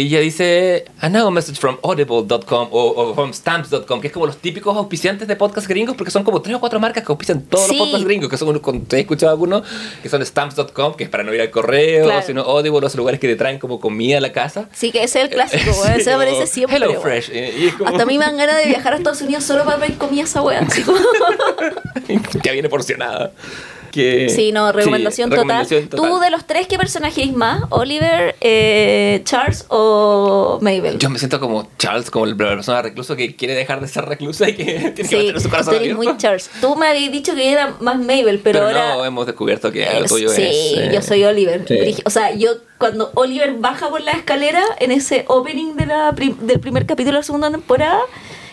Ella dice, I know a message from audible.com o, o from stamps.com, que es como los típicos auspiciantes de podcast gringos, porque son como tres o cuatro marcas que auspician todos Sí. los podcasts gringos, que son, he escuchado algunos, que son stamps.com, que es para no ir al correo, Claro. sino Audible, los lugares que te traen como comida a la casa. Sí, que ese es el clásico. Sí, Ese aparece siempre. Hello weón. Fresh. eh, y es como- Hasta a mí me dan ganas de viajar a Estados Unidos solo para ver comida esa como- ya viene porcionada. Que, Sí, no, recomendación, sí, recomendación total. ¿Tú de los tres qué personaje eres más? ¿Oliver, eh, Charles o Mabel? Yo me siento como Charles, como la persona recluso que quiere dejar de ser reclusa y que tiene que sí, mantener su tú corazón eres abierto. muy Charles. Tú me habías dicho que era más Mabel, pero, Pero, ahora... no, hemos descubierto que lo Es- tuyo sí, es. eh, yo soy Oliver. sí. O sea, yo cuando Oliver baja por la escalera en ese opening de la prim- del primer capítulo de la segunda temporada,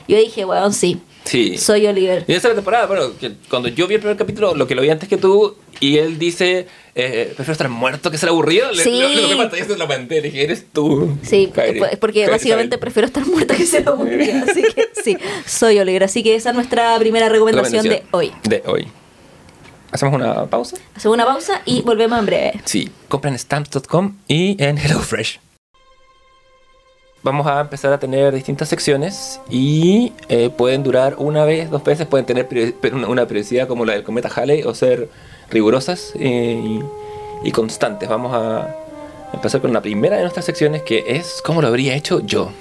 yo dije, weón, sí, Sí. soy Oliver. Y esa es la temporada, bueno, que cuando yo vi el primer capítulo, lo que lo vi antes que tú, y él dice, eh, prefiero estar muerto que ser aburrido, le- Sí. lo, lo que pantalla mandé, le dije, eres tú. Sí, Kyrie. pues, porque básicamente prefiero estar muerta que ser aburrida. Así que sí, soy Oliver. Así que esa es nuestra primera recomendación de hoy. De hoy. ¿Hacemos una pausa? Hacemos una pausa y volvemos en breve. Sí, compren en stamps.com y en HelloFresh. Vamos a empezar a tener distintas secciones y eh, pueden durar una vez, dos veces, pueden tener una periodicidad como la del cometa Halley o ser rigurosas eh, y, y constantes. Vamos a empezar con la primera de nuestras secciones que es ¿Cómo lo habría hecho yo?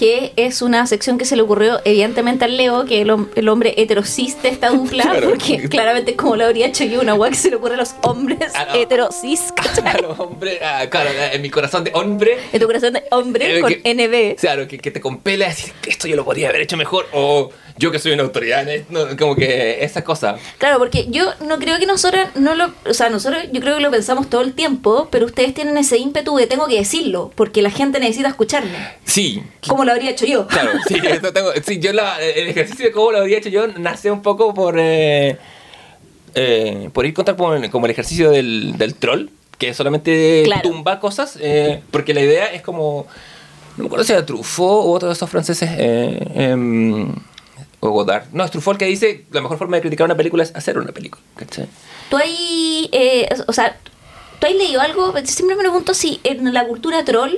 Que es una sección que se le ocurrió evidentemente al Leo, que el, hom- el hombre heterocis de esta dupla, Claro. porque claramente como lo habría hecho yo, una guay que se le ocurre a los hombres A los- heterocis, ¿cachai? Claro, hombre, ah, claro, en mi corazón de hombre. En tu corazón de hombre Eh, con que- NB. Claro, que, que te compele a decir que esto yo lo podría haber hecho mejor o yo que soy una autoridad no, como que esa cosa. Claro, porque yo no creo que nosotros no lo, o sea, nosotros yo creo que lo pensamos todo el tiempo, pero ustedes tienen ese ímpetu de tengo que decirlo, porque la gente necesita escucharme. Sí, Como lo habría hecho yo. claro, sí, esto tengo- sí, yo la- el ejercicio de cómo lo habría hecho yo nace un poco por, eh, eh, por ir contra como, el- como el ejercicio del, del troll, que solamente Claro. tumba cosas, eh, porque la idea es como, no me acuerdo si era Truffaut o otro de esos franceses, eh, em, o Godard. No, es Truffaut que dice la mejor forma de criticar una película es hacer una película. ¿cachai? Tú ahí, eh, o sea, ¿tú has leído algo? Siempre me pregunto si en la cultura troll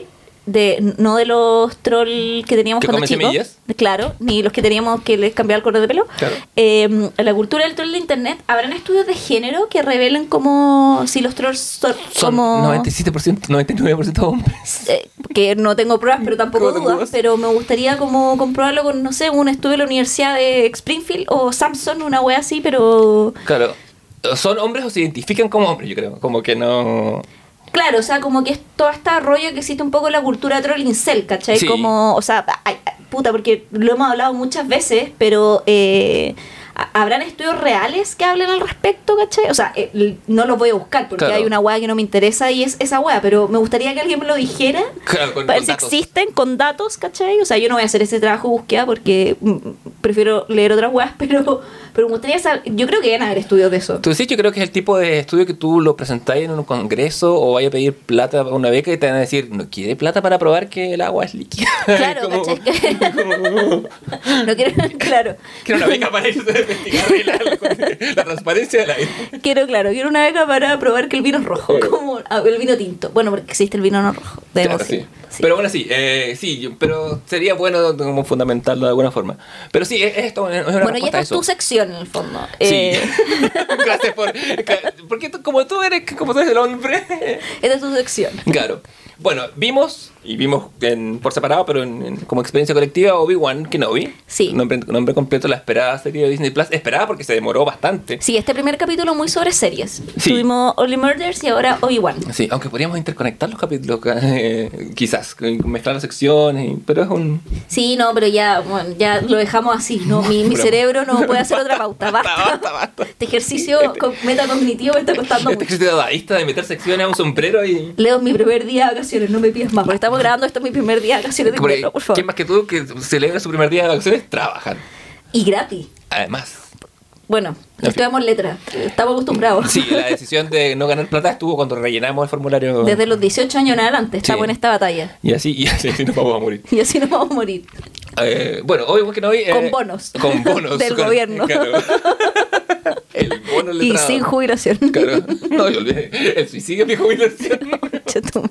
de no de los trolls que teníamos ¿Que cuando chicos. semillas? Claro, ni los que teníamos que les cambiaba el color de pelo. Claro. Eh, la cultura del troll de internet, ¿habrán estudios de género que revelen como si los trolls son, Son como 97%, 99% hombres. eh, que no tengo pruebas, pero tampoco ¿Cómo te dudas, dudas? pero me gustaría como comprobarlo con, no sé, un estudio de la Universidad de Springfield o Samsung, una wea así, pero Claro. ¿Son hombres o se identifican como hombres? Yo creo. Como que no. Claro, o sea, como que es todo este rollo que existe un poco en la cultura troll incel, ¿cachai? Sí. Como, o sea, ay, puta, porque lo hemos hablado muchas veces, pero eh, ¿ha- ¿habrán estudios reales que hablen al respecto, cachai? O sea, eh, no los voy a buscar porque Claro. hay una wea que no me interesa y es esa wea, pero me gustaría que alguien me lo dijera. Claro, con, Para ver si datos. existen con datos, ¿cachai? O sea, yo no voy a hacer ese trabajo de búsqueda porque mm, prefiero leer otras weas, pero, pero me gustaría saber. Yo creo que deben haber estudios de eso. Tú sí, yo creo que es el tipo de estudio que tú lo presentáis en un congreso o vaya a pedir plata para una beca y te van a decir, ¿no quiere plata para probar que el agua es líquida? Claro, Como- ¿cachai? no quiero, claro. Quiero una beca para irse investigar la, la transparencia del aire. Quiero, claro, quiero una beca para probar que el vino es rojo, como ah, el vino tinto. Bueno, porque existe el vino no rojo. debemos Claro, sí. Pero bueno, sí, eh, sí, pero sería bueno como fundamentarlo de alguna forma. Pero sí, es, esto es una bueno, y esta es tu sección en el fondo. Sí. Eh, Gracias por... Porque tú, como tú eres, como tú eres el hombre... esta es tu sección. Claro. Bueno, vimos, y vimos en- por separado, pero en- en- como experiencia colectiva, Obi-Wan Kenobi. Sí. Nombre, nombre completo, la esperada serie de Disney Plus. Esperada porque se demoró bastante. Sí, este primer capítulo muy sobre series. Sí. Tuvimos Only Murders y ahora Obi-Wan. Sí, aunque podríamos interconectar los capítulos, eh, quizás, mezclar las secciones, pero es un... Sí, no, pero ya, bueno, ya lo dejamos así, ¿no? Mi, mi cerebro no puede hacer otra pauta. Basta. Basta, basta. Este ejercicio co- metacognitivo me está costando Este mucho. ejercicio dadaísta de meter secciones a un sombrero y... Leo, mi primer día de vacaciones, no me pidas más. Porque estamos grabando esto es mi primer día de vacaciones de invierno, por favor. ¿Quién más que tú que celebra su primer día de vacaciones? Trabajan. Y gratis. Además. Bueno, estudiamos letras. Estamos acostumbrados. Sí, la decisión de no ganar plata estuvo cuando rellenamos el formulario. Desde los 18 años en adelante estamos Sí. en esta batalla. Y así, y así, nos vamos a morir. Y así nos vamos a morir. Eh, bueno, hoy que no hoy. Con bonos. Con bonos. Del con- gobierno. claro. El Y sin jubilación. Claro. No, yo olvidé. El suicidio, mi jubilación. Chetum.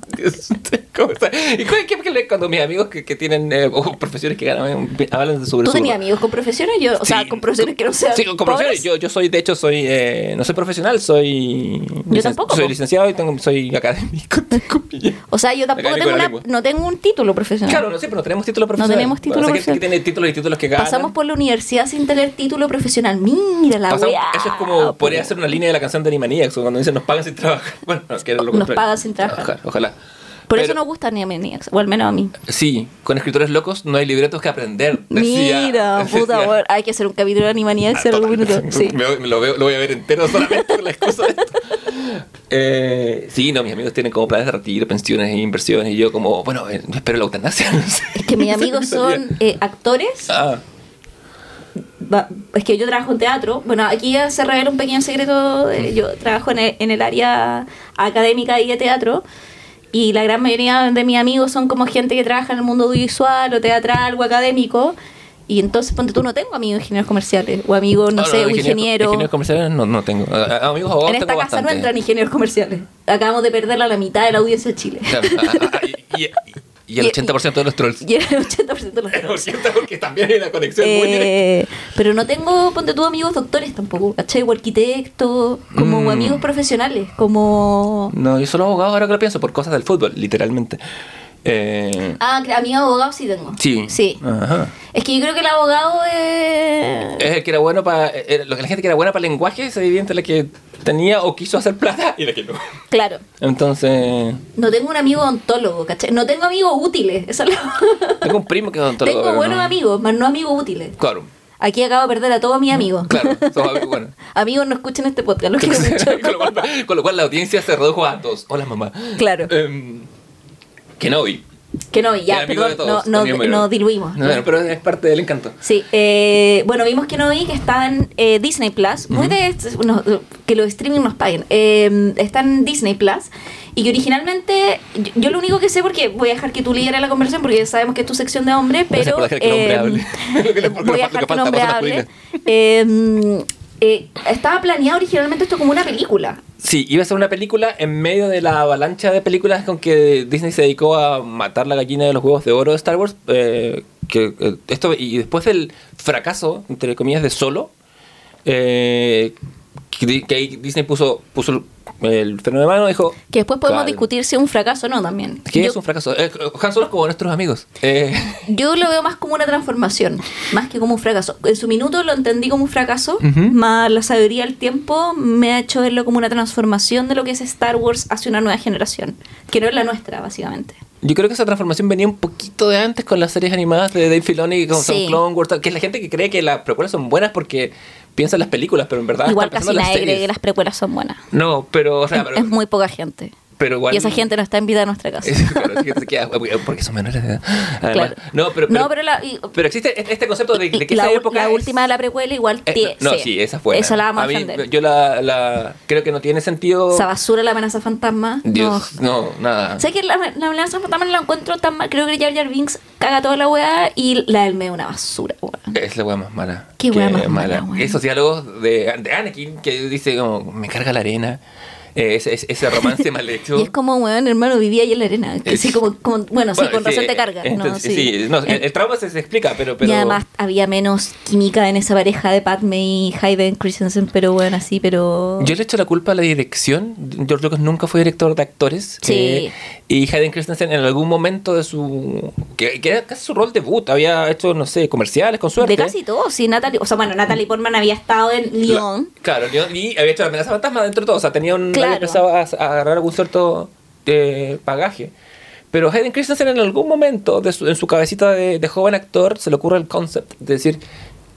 ¿Cómo está? ¿Y qué- cuando mis amigos que, que tienen eh, o profesiones que ganan hablan sobre ¿Tú tenías amigos con profesiones? Yo, o sea, con profesiones que no sean Sí, con profesiones. Yo, yo soy, de hecho, soy, eh, no soy profesional, soy... Yo tampoco, Soy licenciado y tengo, soy académico. O sea, yo tampoco tengo, de una- no tengo un título profesional. Claro, no sé, pero no tenemos título profesional. tenemos título sé que- profesional. Que, tiene títulos y títulos que ganan. Pasamos por la universidad sin tener título profesional. Mira la Pasamos- weá. Eso es como, podría ser una línea de la canción de Animaniacs, cuando dicen nos pagan sin trabajar. Bueno, no, es que era lo Nos contrario. pagan sin trabajar. Ojalá. ojalá. Por Pero- eso nos gusta Animaniacs, o al menos a mí. Sí, con escritores locos no hay libretos que aprender. decía- Mira, puta, decía- weón, hay que hacer un capítulo de Animaniacs en algún minuto. Sí. Me, me lo, veo- lo voy a ver entero solamente con la excusa de esto. Eh, sí, no, mis amigos tienen como planes de retiro, pensiones e inversiones. Y yo, como, bueno, eh, espero la eutanasia. no sé. Es que mis amigos son eh, actores. Ah, Va- Es que yo trabajo en teatro. Bueno, aquí ya se revela un pequeño secreto. Yo trabajo en el, en el área académica y de teatro. Y la gran mayoría de mis amigos son como gente que trabaja en el mundo audiovisual o teatral o académico. Y entonces, ponte tú, no tengo amigos ingenieros comerciales o amigos, no, no, sé, no, un ingeniero. Ingenieros comerciales no, no tengo. A- Amigos En esta tengo casa bastante. no entran ingenieros comerciales. Acabamos de perder a la mitad de la audiencia de Chile. Claro, ah, ah, y, y- y el Y- 80% de los trolls. Y el 80% de los trolls. cierto, porque también hay una conexión muy directa. Eh, pero no tengo, ponte tú, amigos doctores tampoco, ¿cachai? O arquitectos, como Mm. amigos profesionales, como... No, yo solo abogado ahora que lo pienso, por cosas del fútbol, literalmente. Eh, Ah, que amigos abogados sí tengo. sí. Sí. Ajá. Es que yo creo que el abogado es... Es el que era bueno para. Lo que la gente que era buena para el lenguaje se divide entre la que tenía o quiso hacer plata y la que no. Claro. Entonces. No tengo un amigo odontólogo, ¿cachai? No tengo amigos útiles. Eso es lo- Tengo un primo que es odontólogo. tengo buenos no- amigos, más no amigos útiles. Claro, Aquí acabo de perder a todos mis amigos. claro. somos amigos, bueno. Amigos, no escuchen este podcast, lo quiero mucho. con, lo cual, con lo cual la audiencia se redujo a dos. Hola, mamá. Claro. Em, Kenobi. Que no, ya, perdón, todos, no, no, no diluimos. No, pero es parte del encanto. Sí, eh, bueno, vimos que no vi que está en eh, Disney Plus, muy de no, que los streaming nos paguen. Eh, está en Disney Plus y que originalmente yo, yo lo único que sé porque voy a dejar que tú lideres la conversación porque sabemos que es tu sección de hombre, pero dejar que el hombre hable. Voy a dejar que el hombre hable. Eh, eh, estaba planeado originalmente esto como una película. Sí, iba a ser una película en medio de la avalancha de películas con que Disney se dedicó a matar la gallina de los huevos de oro de Star Wars. eh, que, eh, esto, y después del fracaso, entre comillas, de Solo, eh, que, que ahí Disney puso, puso el freno de mano y dijo... Que después podemos "Calma". discutir si es un fracaso o no también. ¿Qué yo, es un fracaso? Eh, Han Solo es como nuestros amigos. Eh, yo lo veo más como una transformación, más que como un fracaso. En su minuto lo entendí como un fracaso, más la sabiduría del tiempo me ha hecho verlo como una transformación de lo que es Star Wars hacia una nueva generación, que no es la nuestra, básicamente. Yo creo que esa transformación venía un poquito de antes con las series animadas de Dave Filoni, como son Sí. Clone Wars, que es la gente que cree que las precuelas son buenas porque piensa en las películas, pero en verdad Igual casi en las series. las precuelas son buenas. No, pero, o sea, es, pero, es muy poca gente. Pero igual... Y esa gente no está invitada a nuestra casa. Claro, que se queda- porque son menores de edad. Además, Claro. No, pero, pero, no, pero la, y- pero existe este concepto de, de que la, esa época la es- última de la precuela igual eh, tie- no, sí, esa fue. Esa la vamos a, mí, defender. Yo la, la creo que no tiene sentido. Esa basura, la amenaza fantasma. no. Dios, no, nada. Sé que la, amenaza fantasma no la encuentro tan mal. Creo que Jar Jar Binks caga toda la weá y la del medio una basura, weón. Es la wea más mala. Qué wea más mala, weón. Esos diálogos de, de Anakin que dice como, me carga la arena. Eh, ese, ese- romance mal hecho. Y es como, weón, hermano, vivía ahí en la arena. Que sí, como, como- bueno, sí, Bueno, con razón sí, te carga. ¿no? entonces, Sí. sí, no, el, el trauma se, se explica, pero, pero Y además había menos química en esa pareja de Padme y Hayden Christensen, pero bueno, así, pero... Yo le echo la culpa a la dirección. George Lucas nunca fue director de actores. Sí. eh, y Hayden Christensen en algún momento de su... Que, que era casi su rol debut. Había hecho, no sé, comerciales con suerte. De casi todo, sí, Natalie, o sea, bueno, Natalie Portman había estado en Lyon. La- claro, Leon- y había hecho la amenaza fantasma dentro de todo. O sea, tenía un... Claro. Había empezado a, a agarrar algún cierto eh, bagaje. Pero Hayden Christensen en algún momento de su- en su cabecita de, de joven actor se le ocurre el concept de decir...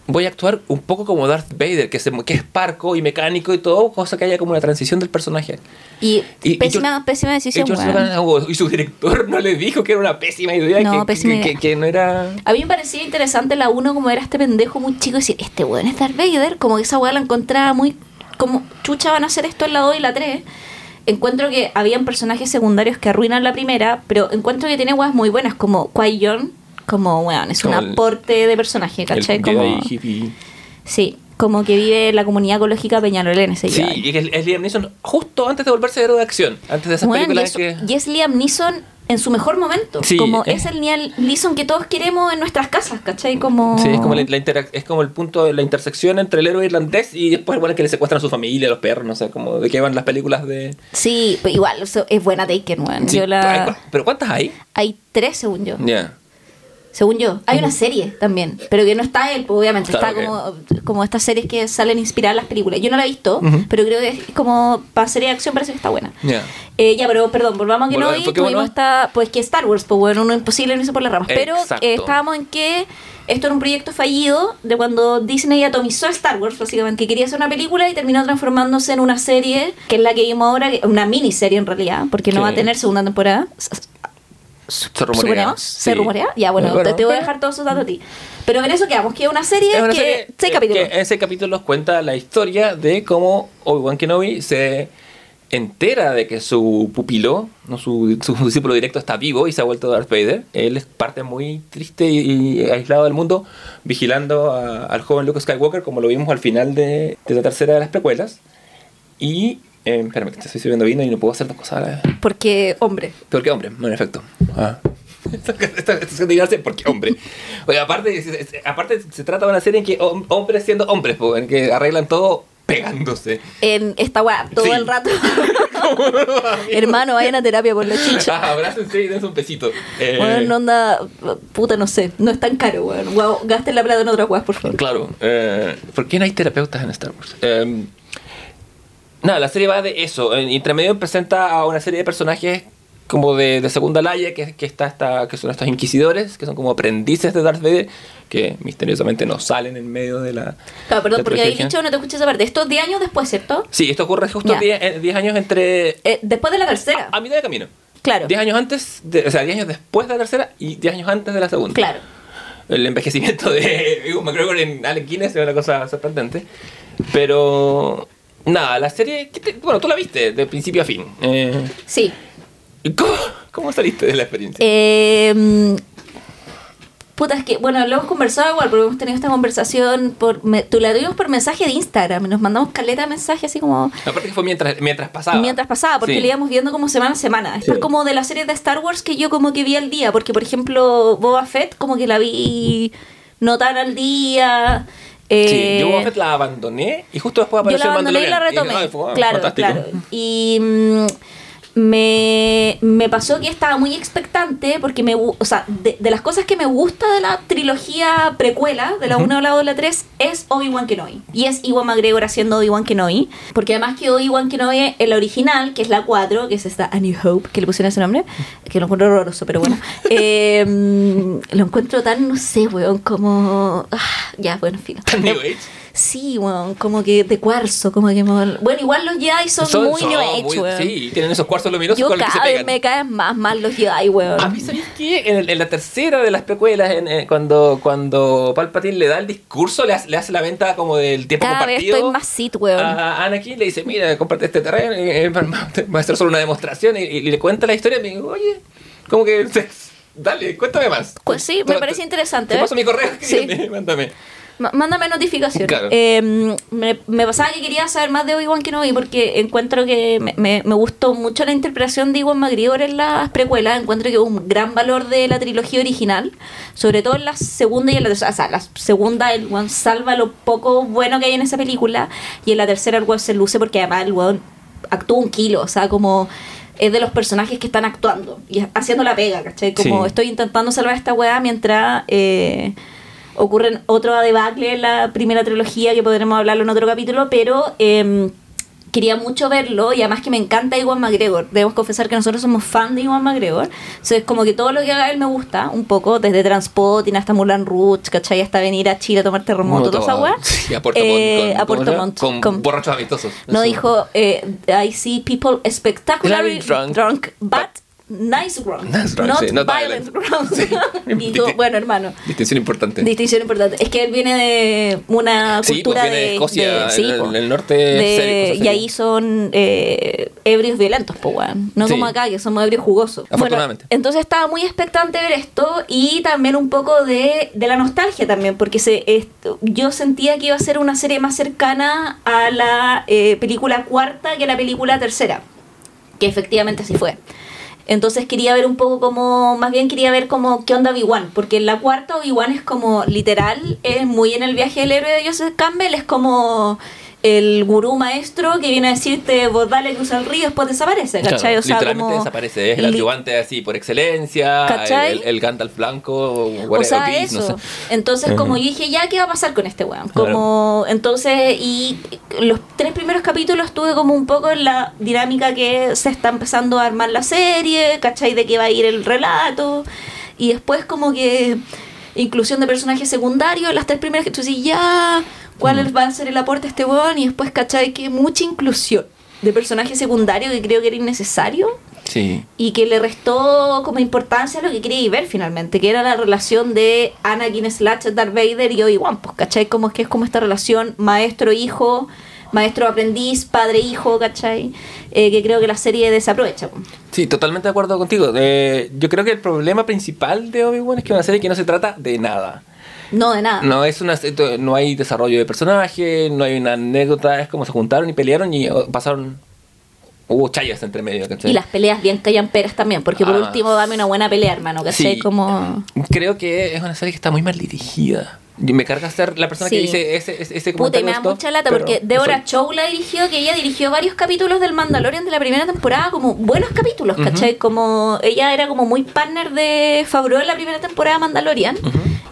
Voy a actuar un poco como Darth Vader, que, se, que es parco y mecánico y todo, cosa que haya como una transición del personaje. Y, Y- y pésima, pésima decisión, Y, oh, y su director no le dijo que era una pésima idea, No, que, pésima que, idea. que- que no era... A mí me parecía interesante la 1 como era este pendejo muy chico y decir, este weón es Darth Vader, como que esa weá la encontraba muy, como chucha van a hacer esto en la 2 y la 3. Encuentro que habían personajes secundarios que arruinan la primera, pero encuentro que tiene weas muy buenas, como Qui-Gon, como weón, es un el- aporte de personaje, ¿cachai? el Como, hippie. sí, como que vive la comunidad ecológica Peñalolén ese Sí, y que es, es Liam Neeson justo antes de volverse héroe de acción, antes de esas Weón, y, películas es, que... y es Liam Neeson en su mejor momento. Sí, como es el Liam Neeson que todos queremos en nuestras casas, ¿cachai? Como... Sí, es como, la, la es como el punto de la intersección entre el héroe irlandés y después bueno, que le secuestran a su familia, a los perros, no sé, como de qué van las películas de... Sí, pero igual, es buena Taken, weón. Sí, la... ¿Pero cuántas hay? Hay tres, según yo. Ya. Según yo. Hay una serie también, pero que no está él, pues, obviamente. Claro, está como, como estas series que salen inspiradas las películas. Yo no la he visto, pero creo que es como para serie de acción parece que está buena. Ya. Eh, ya, pero perdón, volvamos a que no vi. ¿por qué Tuvimos esta, pues que Star Wars, pues bueno, uno imposible no hizo por las ramas. Pero eh, estábamos en que esto era un proyecto fallido de cuando Disney atomizó Star Wars, básicamente, que quería hacer una película y terminó transformándose en una serie, que es la que vimos ahora, una miniserie en realidad, porque no Sí. va a tener segunda temporada. Se rumorea. ¿Suponemos? sí. ¿Se rumorea? Ya, bueno, Bueno, te, te voy a dejar todos esos datos a ti. Pero en eso quedamos, que es una serie Es una que... serie, seis capítulos. que ese capítulo cuenta la historia de cómo Obi-Wan Kenobi se entera de que su pupilo, no su, su discípulo directo, está vivo y se ha vuelto Darth Vader. Él es parte muy triste y, y aislado del mundo, vigilando a- al joven Luke Skywalker, como lo vimos al final de, de la tercera de las precuelas. Y. Eh, espérame, que te estoy sirviendo vino y no puedo hacer dos cosas a la vez. Porque, hombre, ¿Por qué hombre? En efecto. Ah. Porque hombre. Oye, aparte, aparte se trata de una serie en que hom- hombres siendo hombres, po, en que arreglan todo pegándose. en esta weá, todo Sí. el rato. Hermano, vayan a terapia por la chicha. Ah, abrácense y dense un besito. Eh, Bueno, no anda, puta, no sé, no es tan caro, weón. Gasten la plata en otras weas, por favor. Claro. Eh, ¿Por qué no hay terapeutas en Star Wars? Eh, nada, la serie va de eso. En intermedio presenta a una serie de personajes como de, de segunda laya, que, que, está esta, que son estos inquisidores, que son como aprendices de Darth Vader, que misteriosamente no salen en medio de la... Claro, perdón, la porque habéis dicho, no te escuché esa parte. Esto es 10 años después, ¿cierto? Sí, esto ocurre justo Ya. 10 10 años entre... Eh, después de la tercera. A, a mitad de camino. claro. 10 años antes, de- o sea, 10 años después de la tercera y 10 años antes de la segunda. Claro. El envejecimiento de Ewan McGregor en Alec Guinness es una cosa sorprendente. Pero... Nada, la serie... ¿qué te- bueno, tú la viste de principio a fin. Eh, Sí. ¿cómo, ¿Cómo saliste de la experiencia? Eh, Puta, es que, bueno, lo hemos conversado igual, porque hemos tenido esta conversación por. Me, tú la tuvimos por mensaje de Instagram. Nos mandamos caleta de mensaje así como. Aparte que fue mientras, mientras pasaba. Mientras pasaba, porque Sí. le íbamos viendo como semana a semana. Esto Sí. es como de las series de Star Wars que yo como que vi al día, porque por ejemplo Boba Fett como que la vi no tan al día. Eh, Sí, yo Fett la abandoné y justo después yo apareció la el y la retomé. dije, "Ay, fue, claro, fantástico". claro. Y mm, me, me pasó que estaba muy expectante porque me o sea, de, de las cosas que me gusta de la trilogía precuela, de la 1, la 2, la 3, es Obi-Wan Kenobi. Y es Iwan McGregor haciendo Obi-Wan Kenobi. Porque además que Obi-Wan Kenobi, el original, que es la 4, que es esta A New Hope, que le pusieron ese nombre, que lo encuentro horroroso, pero bueno. eh, mm, lo encuentro tan, no sé, weón, como... ah, ya, bueno, en fin. New Age. Sí, weón, como que de cuarzo, como que... Bueno, igual los Jedi son, muy New Age, muy-. Sí, tienen esos cuarzos luminosos Yo con los que se cada vez pegan. me caen más mal los Jedi, weón. A mí, ¿sabéis qué? En, en la tercera de las precuelas, en- en- cuando, cuando Palpatine le da el discurso, le hace, le hace la venta como del tiempo Cada vez compartido. estoy más sit, weón. A Anakin le dice, mira, comparte este terreno, y, eh, va a ser solo una demostración, y, y le cuenta la historia, y me digo, oye, como que, dale, cuéntame más. Pues sí, me parece te- interesante. Te ¿eh? paso mi correo, Sí. mándame. Mándame notificación. Claro. Eh, me, me pasaba que quería saber más de Obi-Wan Kenobi porque encuentro que me, me- me gustó mucho la interpretación de Iwan McGregor en las precuelas. Encuentro que hubo un gran valor de la trilogía original, sobre todo en la segunda y en la tercera. O sea, la segunda, el One salva lo poco bueno que hay en esa película y en la tercera el One se luce porque además el One actúa un kilo, o sea, como es de los personajes que están actuando y haciendo la pega, ¿cachai? Como Sí. estoy intentando salvar esta weá mientras eh, ocurren otro debacle en la primera trilogía que podremos hablarlo en otro capítulo, pero eh, quería mucho verlo y además que me encanta Iwan McGregor. Debemos confesar que nosotros somos fan de Iwan McGregor. Entonces, como que todo lo que haga él me gusta un poco, desde Transpotting hasta Mulan Rouge, ¿cachai? Hasta venir a Chile a tomar terremoto, toda esa weá. Sí, a Puerto Eh, Montt. con- a Puerto. Montt, Con, con- borrachos amistosos. No dijo, eh, I see people spectacularly Drunk, drunk, but- nice drunk, Nice drunk, not, sí, not violent, violent. Sí. y tú, bueno, hermano, Distinción importante. distinción importante. Es que él viene de una Sí, cultura pues viene de de, Escocia, de- sí, en- po. en el norte, De- serio, y ahí son eh, ebrios violentos, pues, weón. No Sí. como acá, que somos ebrios jugosos. Afortunadamente. Bueno, entonces estaba muy expectante ver esto y también un poco de, de la nostalgia también, porque se, esto- yo sentía que iba a ser una serie más cercana a la eh, película cuarta que a la película tercera, que efectivamente así fue. Entonces quería ver un poco como, más bien quería ver como qué onda Obi-Wan, porque en la cuarta Obi-Wan es como literal, es muy en el viaje del héroe de Joseph Campbell, es como el gurú maestro que viene a decirte vos dale cruza el río después desaparece, Claro, ¿cachai? o sea, literalmente como desaparece. Es el ayudante así por excelencia, ¿Cachai? el, el Gandalf blanco, whatever, o sea, eso. no sé. Entonces, como yo dije, ya, ¿qué va a pasar con este weón? Claro. Como, entonces, y los tres primeros capítulos tuve como un poco en la dinámica que se está empezando a armar la serie, ¿cachai? De qué va a ir el relato. Y después como que inclusión de personajes secundarios, las tres primeras que tú dices, ya, ¿cuál Mm. va a ser el aporte a este weón? Y después, ¿cachai? Que mucha inclusión de personajes secundarios que creo que era innecesario Sí. y que le restó como importancia a lo que quería ver finalmente, que era la relación de Anakin slash Darth Vader y Obi-Wan, pues, ¿cachai? Como es que es como esta relación maestro-hijo, maestro-aprendiz, padre-hijo, ¿cachai? Eh, que creo que la serie desaprovecha. pues. Sí, totalmente de acuerdo contigo. Eh, yo creo que el problema principal de Obi-Wan es que es una serie que no se trata de nada. No, de nada. No es una no hay desarrollo de personaje, no hay una anécdota, es como se juntaron y pelearon y oh, pasaron hubo chayas entre medio, ¿cachai? Y las peleas bien callamperas también, porque por Ah. último dame una buena pelea, hermano, ¿cachai? Sí. Como... Creo que es una serie que está muy mal dirigida. Y me carga ser la persona que dice ese, ese, ese Puta, y me da mucha lata porque Deborah. Chow la dirigió, que ella dirigió varios capítulos del Mandalorian de la primera temporada, como buenos capítulos, ¿cachai? Como ella era como muy partner de Favreau en la primera temporada de Mandalorian.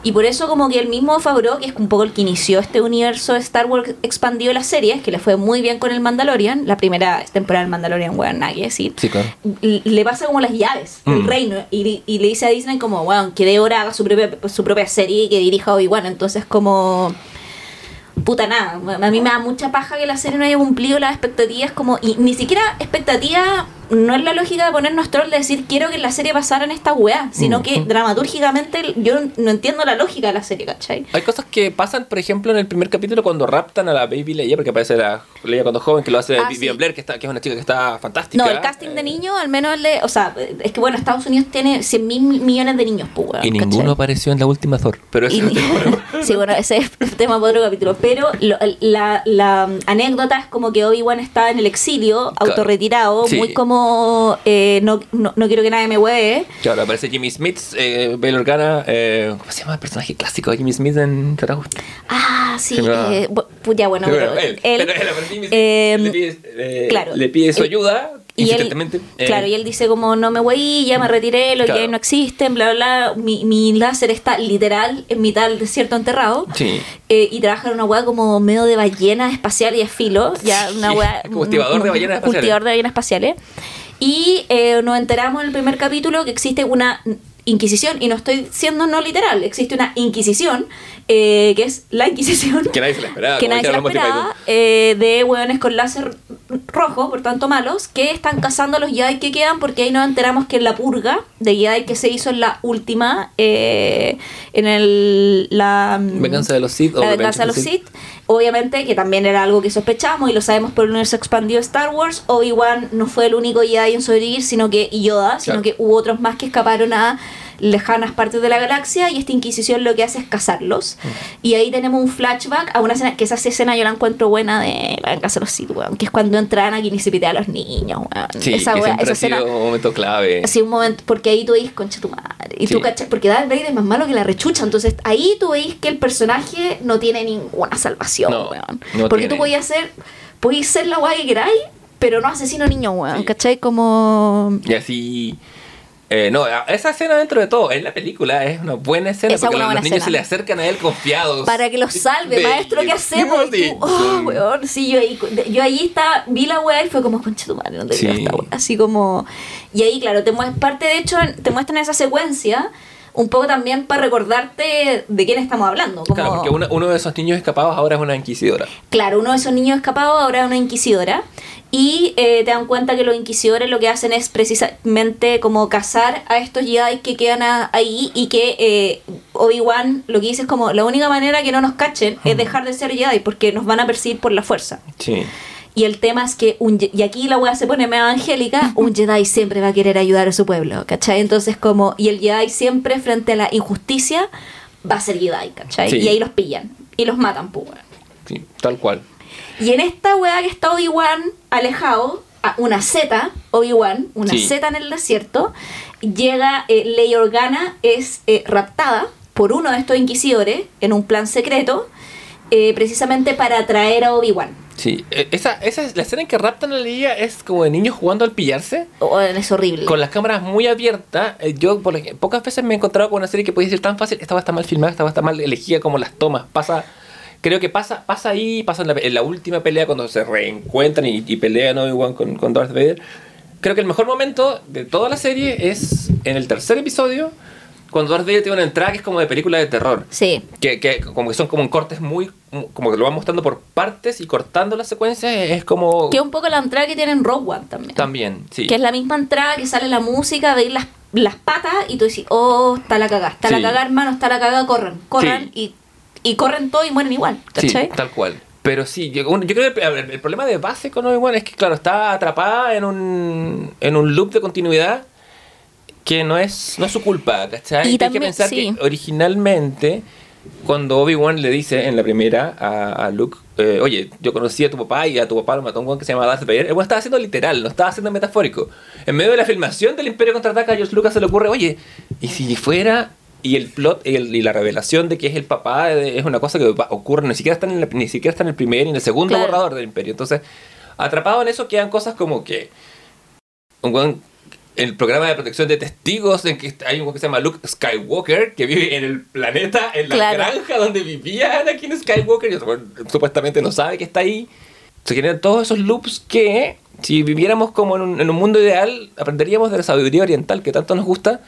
Y por eso como que el mismo Favreau, que es un poco el que inició este universo de Star Wars expandido de las series, que le fue muy bien con el Mandalorian, la primera temporada del Mandalorian, weón, nadie decir. Sí, claro. le pasa como las llaves del Mm. reino y, y le dice a Disney como, bueno, que Deborah haga su propia, su propia serie y que dirija a Obi-Wan. Entonces como... Puta nada, a mí me da mucha paja que la serie no haya cumplido las expectativas como... Y ni siquiera expectativas no es la lógica de ponernos troll de decir quiero que la serie pasara en esta weá, sino que dramatúrgicamente yo no entiendo la lógica de la serie, ¿cachai? Hay cosas que pasan, por ejemplo, en el primer capítulo cuando raptan a la Baby Leia, porque aparece la Leia cuando joven, que lo hace Ah, sí. Blair, que, está, que es una chica que está fantástica. No, el casting Eh, de niños, al menos el de. O sea, es que bueno, Estados Unidos tiene 100 mil millones de niños, pues, weón, Y ¿cachai? ninguno apareció en la última Thor. Pero eso Y- sí, bueno, ese es el tema para otro capítulo. Pero lo- la, la anécdota es como que Obi-Wan está en el exilio, autorretirado, Sí. muy como eh, no, no, no quiero que nadie me hueve. Claro, aparece Jimmy Smith, eh, Bail Organa, eh, ¿cómo se llama el personaje clásico de Jimmy Smith en Terra Ah, sí, eh, bu- pu- ya bueno, Pero pero él, pero eh, le pide, eh, claro. le pide su ayuda, y él, eh, claro, y él dice como no me voy, ya me retiré, los Claro. No existen, bla, bla, bla. Mi, mi láser está literal en mitad del desierto enterrado. Sí. Eh, y trabaja en una weá como medio de ballena espacial y de filo. Ya una weá. cultivador de ballenas espaciales. Cultivador de ballenas espaciales. Y eh, nos enteramos en el primer capítulo que existe una inquisición, y no estoy siendo no literal, existe una inquisición, eh, que es la inquisición. Que nadie se la esperaba. que como nadie se la dijeron los esperaba, Monty eh, de hueones con láser rojo, por tanto malos, que están cazando a los Jedi que quedan, porque ahí nos enteramos que en la purga de Jedi que se hizo en la última, eh, en el, la... mm, Venganza de los Sith o La venganza de los the Sith. Obviamente, que también era algo que sospechamos y lo sabemos por el universo expandido de Star Wars. Obi-Wan no fue el único Jedi en sobrevivir, sino que y Yoda, sino Claro. que hubo otros más que escaparon a lejanas partes de la galaxia y esta Inquisición lo que hace es cazarlos. Mm. Y ahí tenemos un flashback a una escena, que esa escena yo la encuentro buena de la venganza de los Sith, weón, que es cuando entran aquí y se a los niños, weón. Sí, esa siempre esa escena un momento clave. así un momento, porque ahí tú veis, concha tu madre. Y Sí. tú cachas, porque Darth Vader es más malo que la rechucha. Entonces ahí tú veis que el personaje no tiene ninguna salvación, No, weón. no porque tiene. tú podías ser, podías ser la guay que queráis, pero no asesino niño, weón. Sí. ¿Cachai? Como. Y así. Eh, no, esa escena dentro de todo, en la película es una buena escena Esa es porque los, buena los niños escena. se le acercan a él confiados. Para que los salve, De- maestro, ¿qué hacemos? Tú, oh, weón. Sí, yo ahí, yo ahí estaba, vi la weá y fue como, concha tu madre, no te Sí. esta weá. Así como. Y ahí, claro, te muest- parte de hecho, te muestran esa secuencia. Un poco también para recordarte de quién estamos hablando. Como, Claro, porque uno, uno de esos niños escapados ahora es una inquisidora. Claro, uno de esos niños escapados ahora es una inquisidora. Y eh, te dan cuenta que los inquisidores lo que hacen es precisamente como cazar a estos Jedi que quedan a- ahí y que eh, Obi-Wan lo que dice es como la única manera que no nos cachen es dejar de ser Jedi porque nos van a perseguir por la fuerza. Sí. Y el tema es que, un, y aquí la weá se pone medio evangélica, un Jedi siempre va a querer ayudar a su pueblo, ¿cachai? Entonces como, y el Jedi siempre frente a la injusticia va a ser Jedi, ¿cachai? Sí. Y ahí los pillan y los matan, pues. Sí, tal cual. Y en esta weá que está Obi-Wan alejado, a una Z, Obi-Wan, una Sí. Z en el desierto, llega eh, Leia Organa, es eh, raptada por uno de estos inquisidores en un plan secreto, eh, precisamente para atraer a Obi-Wan. Sí, eh, esa, esa es la escena en que raptan a Leia es como de niños jugando al pillarse. Oh, es horrible. Con las cámaras muy abiertas, eh, yo por pocas veces me he encontrado con una serie que puede ser tan fácil. Esta va a estar mal filmada, esta va a estar mal elegida como las tomas. Pasa, creo que pasa, pasa ahí, pasa en la, en la última pelea cuando se reencuentran y, y pelean Obi-Wan con, con Darth Vader. Creo que el mejor momento de toda la serie es en el tercer episodio, cuando Darth Vader tiene una entrada que es como de película de terror. Sí, Que, que como que son como en cortes muy, como que lo van mostrando por partes y cortando las secuencias, es como... que es un poco la entrada que tiene en Rogue One también. También, sí. Que es la misma entrada que sale la música, veis las, las patas y tú dices, oh, está la cagada, está Sí. la cagada, hermano, está la cagada, corran, corran y, y corren todo y mueren igual, Sí, ¿cachai? tal cual. Pero sí, yo, creo que el, el problema de base con Obi-Wan es que, claro, está atrapada en un, en un loop de continuidad que no es, no es su culpa, ¿cachai? Y Hay que también- pensar sí. que originalmente, cuando Obi-Wan le dice en la primera a, a Luke, eh, oye, yo conocí a tu papá y a tu papá lo mató un guan que se llama Darth Vader, el weón estaba haciendo literal, no estaba haciendo metafórico. En medio de la filmación del Imperio Contraataca, a George Lucas se le ocurre, oye, ¿y si fuera y el plot y, el- y la revelación de que es el papá de- es una cosa que ocurre, ni siquiera está en, la- ni siquiera está en el primer ni en el segundo Claro. borrador del imperio. Entonces, atrapado en eso quedan cosas como que un el programa de protección de testigos en que hay un que se llama Luke Skywalker que vive en el planeta, en la Claro. granja donde vivía Anakin Skywalker y supuestamente no sabe que está ahí. Se generan todos esos loops que si viviéramos como en un, en un mundo ideal aprenderíamos de la sabiduría oriental que tanto nos gusta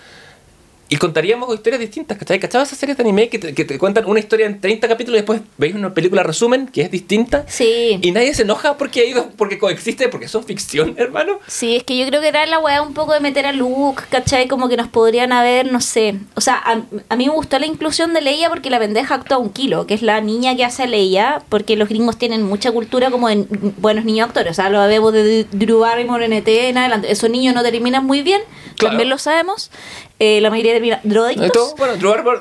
y contaríamos historias distintas, ¿cachai? ¿Cachabas esas series de anime que te, que te cuentan una historia en 30 capítulos y después veis una película resumen que es distinta? Sí. Y nadie se enoja porque ha ido, porque coexiste, porque son ficción, hermano. Sí, es que yo creo que era la weá un poco de meter a Luke, ¿cachai? Como que nos podrían haber, no sé. O sea, a, a mí me gustó la inclusión de Leia porque la pendeja actúa un kilo, que es la niña que hace a Leia, porque los gringos tienen mucha cultura como de buenos niños actores. O sea, lo vemos de Drew Barrymore en ET en adelante. Esos niños no terminan muy bien, Claro. también lo sabemos. Eh, la mayoría termina drogadictos. Esto, bueno, Drew Barrymore,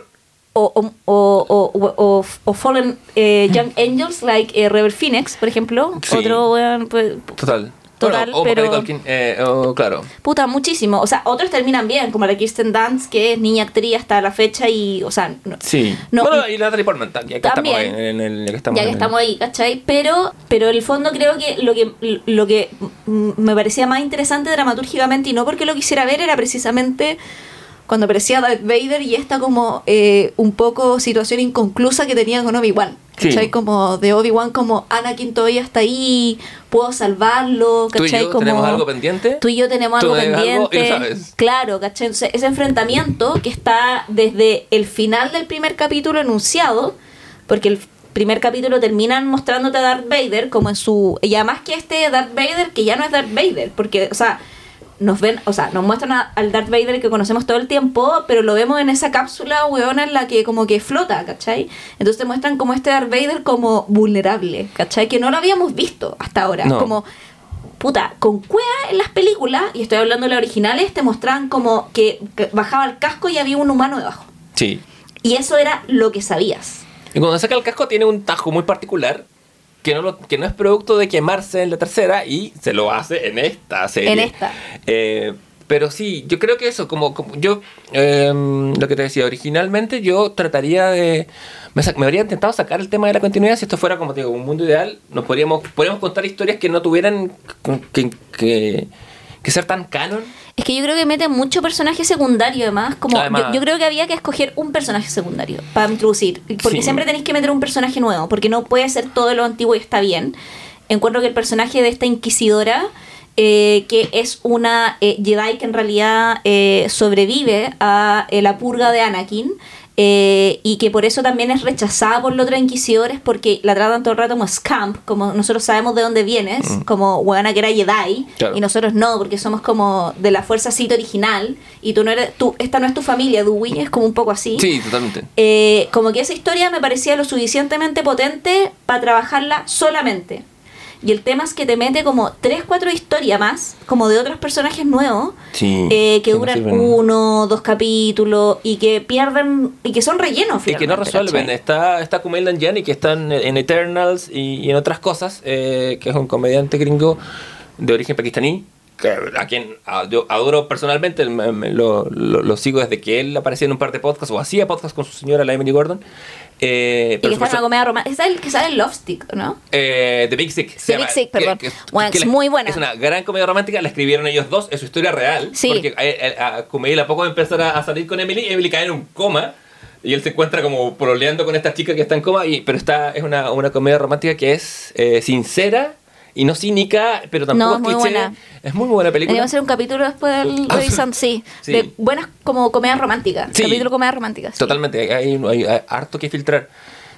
o, o, o, o, Fallen eh, Young Angels, like eh, Rebel Phoenix, por ejemplo. Sí. Otro, weón, pues, total. Total, Bueno, o pero- Culkin, eh, claro. puta, muchísimo. O sea, otros terminan bien, como la Kirsten Dunst, que es niña actriz hasta la fecha y, o sea, no- Sí. No, bueno, y- Natalie Portman, ya que También. estamos en, en el... Ya que estamos, ya que en el- estamos ahí, ¿cachai? Pero, pero en el fondo creo que lo que lo que me parecía más interesante dramatúrgicamente y no porque lo quisiera ver era precisamente cuando aparecía Darth Vader y esta como eh, un poco situación inconclusa que tenía con Obi-Wan. Sí. ¿Cachai? Como de Obi-Wan como Anakin todavía está ahí, puedo salvarlo, ¿Tú y ¿cachai? yo como, tenemos algo pendiente? Tú y yo tenemos algo tenés algo y lo pendiente. sabes. Claro, ¿cachai? Entonces, ese enfrentamiento que está desde el final del primer capítulo enunciado, porque el primer capítulo terminan mostrándote a Darth Vader como en su... Y además que este Darth Vader, que ya no es Darth Vader, porque, o sea, nos ven, o sea, nos muestran a- al Darth Vader que conocemos todo el tiempo, pero lo vemos en esa cápsula, weona, en la que como que flota, ¿cachai? Entonces te muestran como este Darth Vader como vulnerable, ¿cachai? Que no lo habíamos visto hasta ahora. No. Como, puta, con cuea en las películas, y estoy hablando de las originales, te mostraban como que, que bajaba el casco y había un humano debajo. Sí. Y eso era lo que sabías. Y cuando saca el casco tiene un tajo muy particular que no, lo- que no es producto de quemarse en la tercera y se lo hace en esta serie. En esta. Eh, pero sí, yo creo que eso, como, como yo, em, lo que te decía, originalmente yo trataría de... Me, habría intentado sacar el tema de la continuidad si esto fuera como te digo, un mundo ideal. Nos podríamos, podríamos contar historias que no tuvieran que, que, que ser tan canon. Es que yo creo que mete mucho personaje secundario, además. Como Además. yo, yo creo que había que escoger un personaje secundario para introducir. Porque Sí. siempre tenéis que meter un personaje nuevo, porque no puede ser todo lo antiguo y está bien. Encuentro que el personaje de esta inquisidora, eh, que es una eh, Jedi que en realidad eh, sobrevive a la purga de Anakin, eh, y que por eso también es rechazada por los otros inquisidores porque la tratan todo el rato como scamp, como nosotros sabemos de dónde vienes, como huevona que era Jedi, Claro. y nosotros no, porque somos como de la fuerza Sith original, y tú no eres, tú, esta no es tu familia, Dewey, es como un poco así. Sí, totalmente. Eh, como que esa historia me parecía lo suficientemente potente para trabajarla solamente. Y el tema es que te mete como tres, cuatro historias más, como de otros personajes nuevos, Sí. eh, que duran uno, dos capítulos, y que pierden, y que son rellenos. Y que no resuelven. ¿cachai? Está, está Kumail Nanjiani, que está en, en Eternals y, y en otras cosas, eh, que es un comediante gringo de origen pakistaní, que, a quien a- yo adoro personalmente, me- me- lo, lo- lo sigo desde que él aparecía en un par de podcasts o hacía podcasts con su señora, la Emily Gordon. Eh, Y que está en una comedia romántica. Es el que sale en Love Stick, ¿no? eh, The Big Sick. se The Big Sick, que- perdón. que- Bueno, que es muy buena. Es una gran comedia romántica, la escribieron ellos dos, es su historia real. Sí. Porque a, a, a Kumail a poco empezar a, a salir con Emily, Emily cae en un coma. Y él se encuentra como proleando con esta chica que está en coma. Y, pero está, es una, una comedia romántica que es eh, sincera y no cínica, pero tampoco No, es muy cliché. buena. Es muy buena película. Deberíamos hacer un capítulo después del Ah, revisando, sí, sí. De buenas como comedias románticas. Sí. Capítulo comedias románticas. sí. Totalmente, hay, hay- hay harto que filtrar.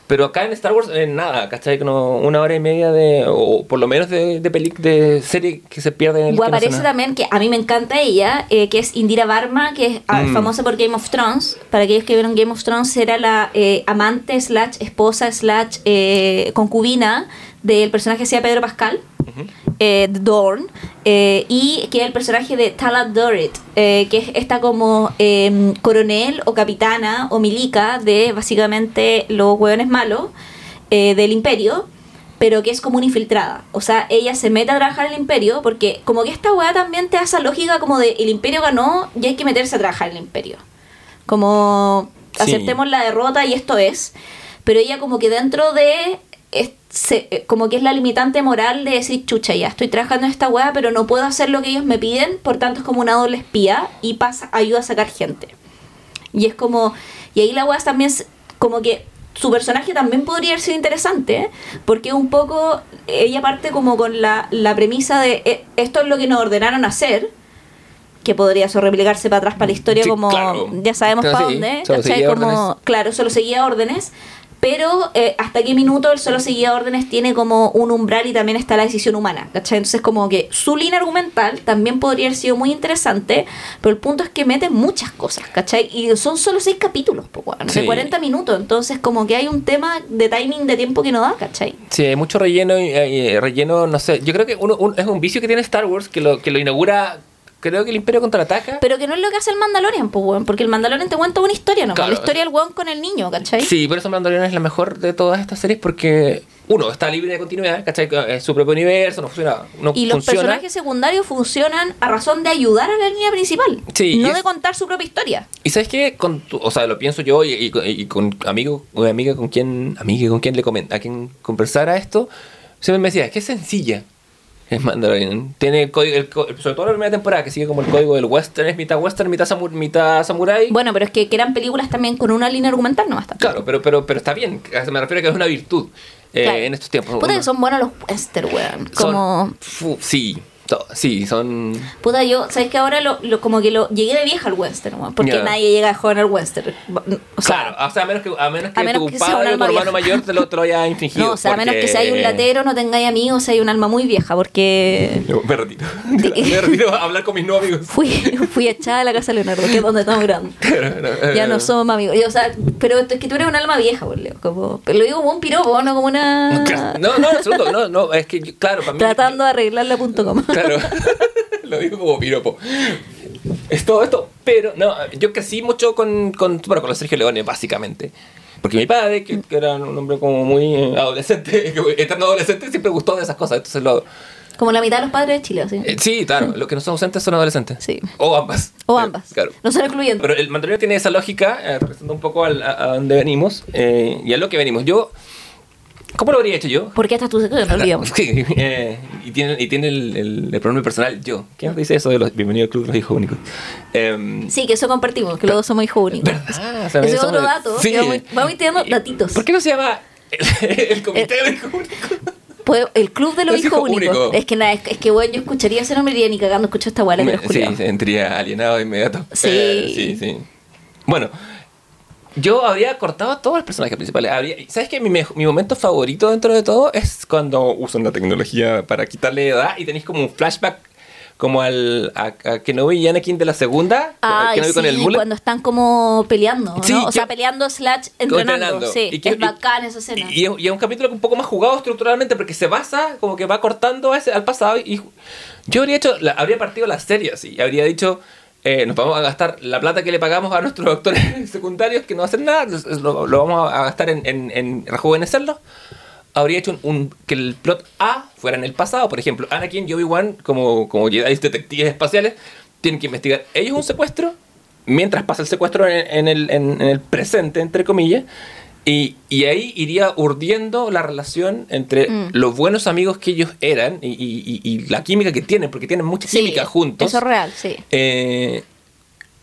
Pero acá en Star Wars, eh, nada, ¿cachai? Como una hora y media de, o por lo menos de, de, peli- de serie que se pierde en el O que no aparece nada. también, que a mí me encanta ella, eh, que es Indira Varma, que es ah, Mm. famosa por Game of Thrones. Para aquellos que vieron Game of Thrones, era la eh, amante, slash esposa, slash eh, concubina del personaje que sea Pedro Pascal, eh, Dorn, eh, y que es el personaje de Tala Dorit, eh, que es esta como eh, coronel o capitana o milica de básicamente los hueones malos del imperio pero que es como una infiltrada. O sea, ella se mete a trabajar en el imperio porque como que esta weá también te esa lógica como de el imperio ganó y hay que meterse a trabajar en el imperio. Como Sí. aceptemos la derrota y esto es. Pero ella como que dentro de... es- se- eh, como que es la limitante moral de decir, chucha, ya estoy trabajando en esta weá, pero no puedo hacer lo que ellos me piden, por tanto es como una doble espía y pasa, ayuda a sacar gente. Y es como. Y ahí la weá también. Como que su personaje también podría haber sido interesante, ¿eh? porque un poco. Ella parte como con la, la premisa de "Eh, esto es lo que nos ordenaron hacer. que podría eso replicarse para atrás para la historia Sí, como claro. ya sabemos Claro, para sí, dónde, ¿cachai? Como, órdenes. claro, solo seguía órdenes. Pero eh, hasta qué minuto el solo seguía órdenes tiene como un umbral y también está la decisión humana, ¿cachai? Entonces como que su línea argumental también podría haber sido muy interesante, pero el punto es que mete muchas cosas, ¿cachai? Y son solo seis capítulos, po, Sí. de 40 minutos, entonces como que hay un tema de timing de tiempo que no da, ¿cachai? Sí, hay mucho relleno y y, relleno, no sé. Yo creo que uno, un- es un vicio que tiene Star Wars que lo, que lo inaugura. Creo que el Imperio contraataca. Pero que no es lo que hace el Mandalorian, pues, weón, porque el Mandalorian te cuenta una historia Claro. la historia del weón con el niño, ¿cachai? Sí, por eso Mandalorian es la mejor de todas estas series porque, uno, está libre de continuidad, ¿cachai? Es su propio universo, no funciona. No Y los funciona. personajes secundarios funcionan a razón de ayudar a la línea principal, Sí, no de es- contar su propia historia. Y sabes qué, con tu- o sea, lo pienso yo y, y con- y con amigo o amiga con quien, amiga con quien le comen, a quien conversara esto, siempre me decía, qué sencilla es Mandalorian. Tiene el código, el sobre todo la primera temporada, que sigue como el código del western, es mitad western, mitad, samu- mitad samurai. Bueno, pero es que, que eran películas también con una línea argumental nomás. tampoco. Claro, pero, pero, pero está bien, me refiero a que es una virtud eh, Claro. en estos tiempos. Puta que son buenos los western, weón. Como... sí, sí, son... Puta, yo, ¿sabes que Ahora lo, lo- como que lo llegué de vieja al western, weón, porque Ya. nadie llega de joven al western. O sea, claro, o sea, a menos que, a menos que a menos tu que padre o tu hermano vieja. mayor te lo, te lo haya infringido. No, o sea, a menos que sea un porque- latero, no tengáis amigos, sea un alma muy vieja, porque Yo Me retiro. me retiro a hablar con mis nuevos amigos. fui, fui echada de la casa de Leonardo, que es donde estamos grabando. Ya no somos amigos. Yo, o sea, pero esto es que tú eres un alma vieja, Leo. Como, pero lo digo como un piropo, no como una. No, no, absoluto, no, no, es que, yo- claro, para mí. Tratando de arreglar la punto coma. Claro, lo digo como piropo. Es todo esto, pero no, yo crecí mucho con, con, bueno, con los Sergio Leones, básicamente. Porque mi padre, que, que era un hombre como muy eh, adolescente, eterno adolescente, siempre gustó de esas cosas. Entonces lo. Como la mitad de los padres de Chile, ¿sí? eh, sí, claro, los que no son ausentes son adolescentes. Sí. O ambas. O Eh, ambas. Claro. No son excluyentes. Pero el Mandalorian tiene esa lógica, eh, representando un poco al- a, a dónde venimos eh, y a lo que venimos. Yo, ¿cómo lo habría hecho yo? ¿Por qué estás tú? No olvidamos. Sí, eh, y tiene, y tiene el, el, el pronombre personal yo. ¿Quién dice eso de los bienvenido al club de los hijos únicos? Em, Sí, que eso compartimos, que los dos somos hijos únicos. ¿Verdad? O sea, Ese es otro dato. sí. Vamos, vamos tirando datitos. ¿Por qué no se llama el, el comité de los hijos únicos? Pues, el club de los hijos únicos. Es que nada, es, es que bueno, yo escucharía ese nombre y ni cagando escucho esta guala, sí, se sentiría alienado de inmediato. Sí. Eh, sí, sí. Bueno, yo habría cortado a todos los personajes principales. Habría- ¿Sabes qué? Mi, mi momento favorito dentro de todo es cuando usan la tecnología para quitarle edad y tenéis como un flashback como al a, a Kenobi y Anakin de la segunda. Kenobi sí, con el cuando están como peleando, ¿no? Sí, o sea, peleando slash entrenando. entrenando. Sí, Y que- es bacán esa escena. Y, y es- un capítulo un poco más jugado estructuralmente porque se basa, como que va cortando ese- al pasado. Y yo habría hecho, la- habría partido la serie así. Habría dicho, eh, nos vamos a gastar la plata que le pagamos a nuestros actores secundarios que no hacen nada, lo, vamos a gastar en, en, en rejuvenecerlos. Habría hecho un, que el plot A fuera en el pasado. Por ejemplo, Anakin y Obi-Wan, como, como Jedi detectives espaciales, tienen que investigar ellos un secuestro mientras pasa el secuestro en- en el presente, entre comillas, y, y ahí iría urdiendo la relación entre Mm. los buenos amigos que ellos eran y, y- y- y la química que tienen, porque tienen mucha Sí, química juntos. Eso es real, sí. eh,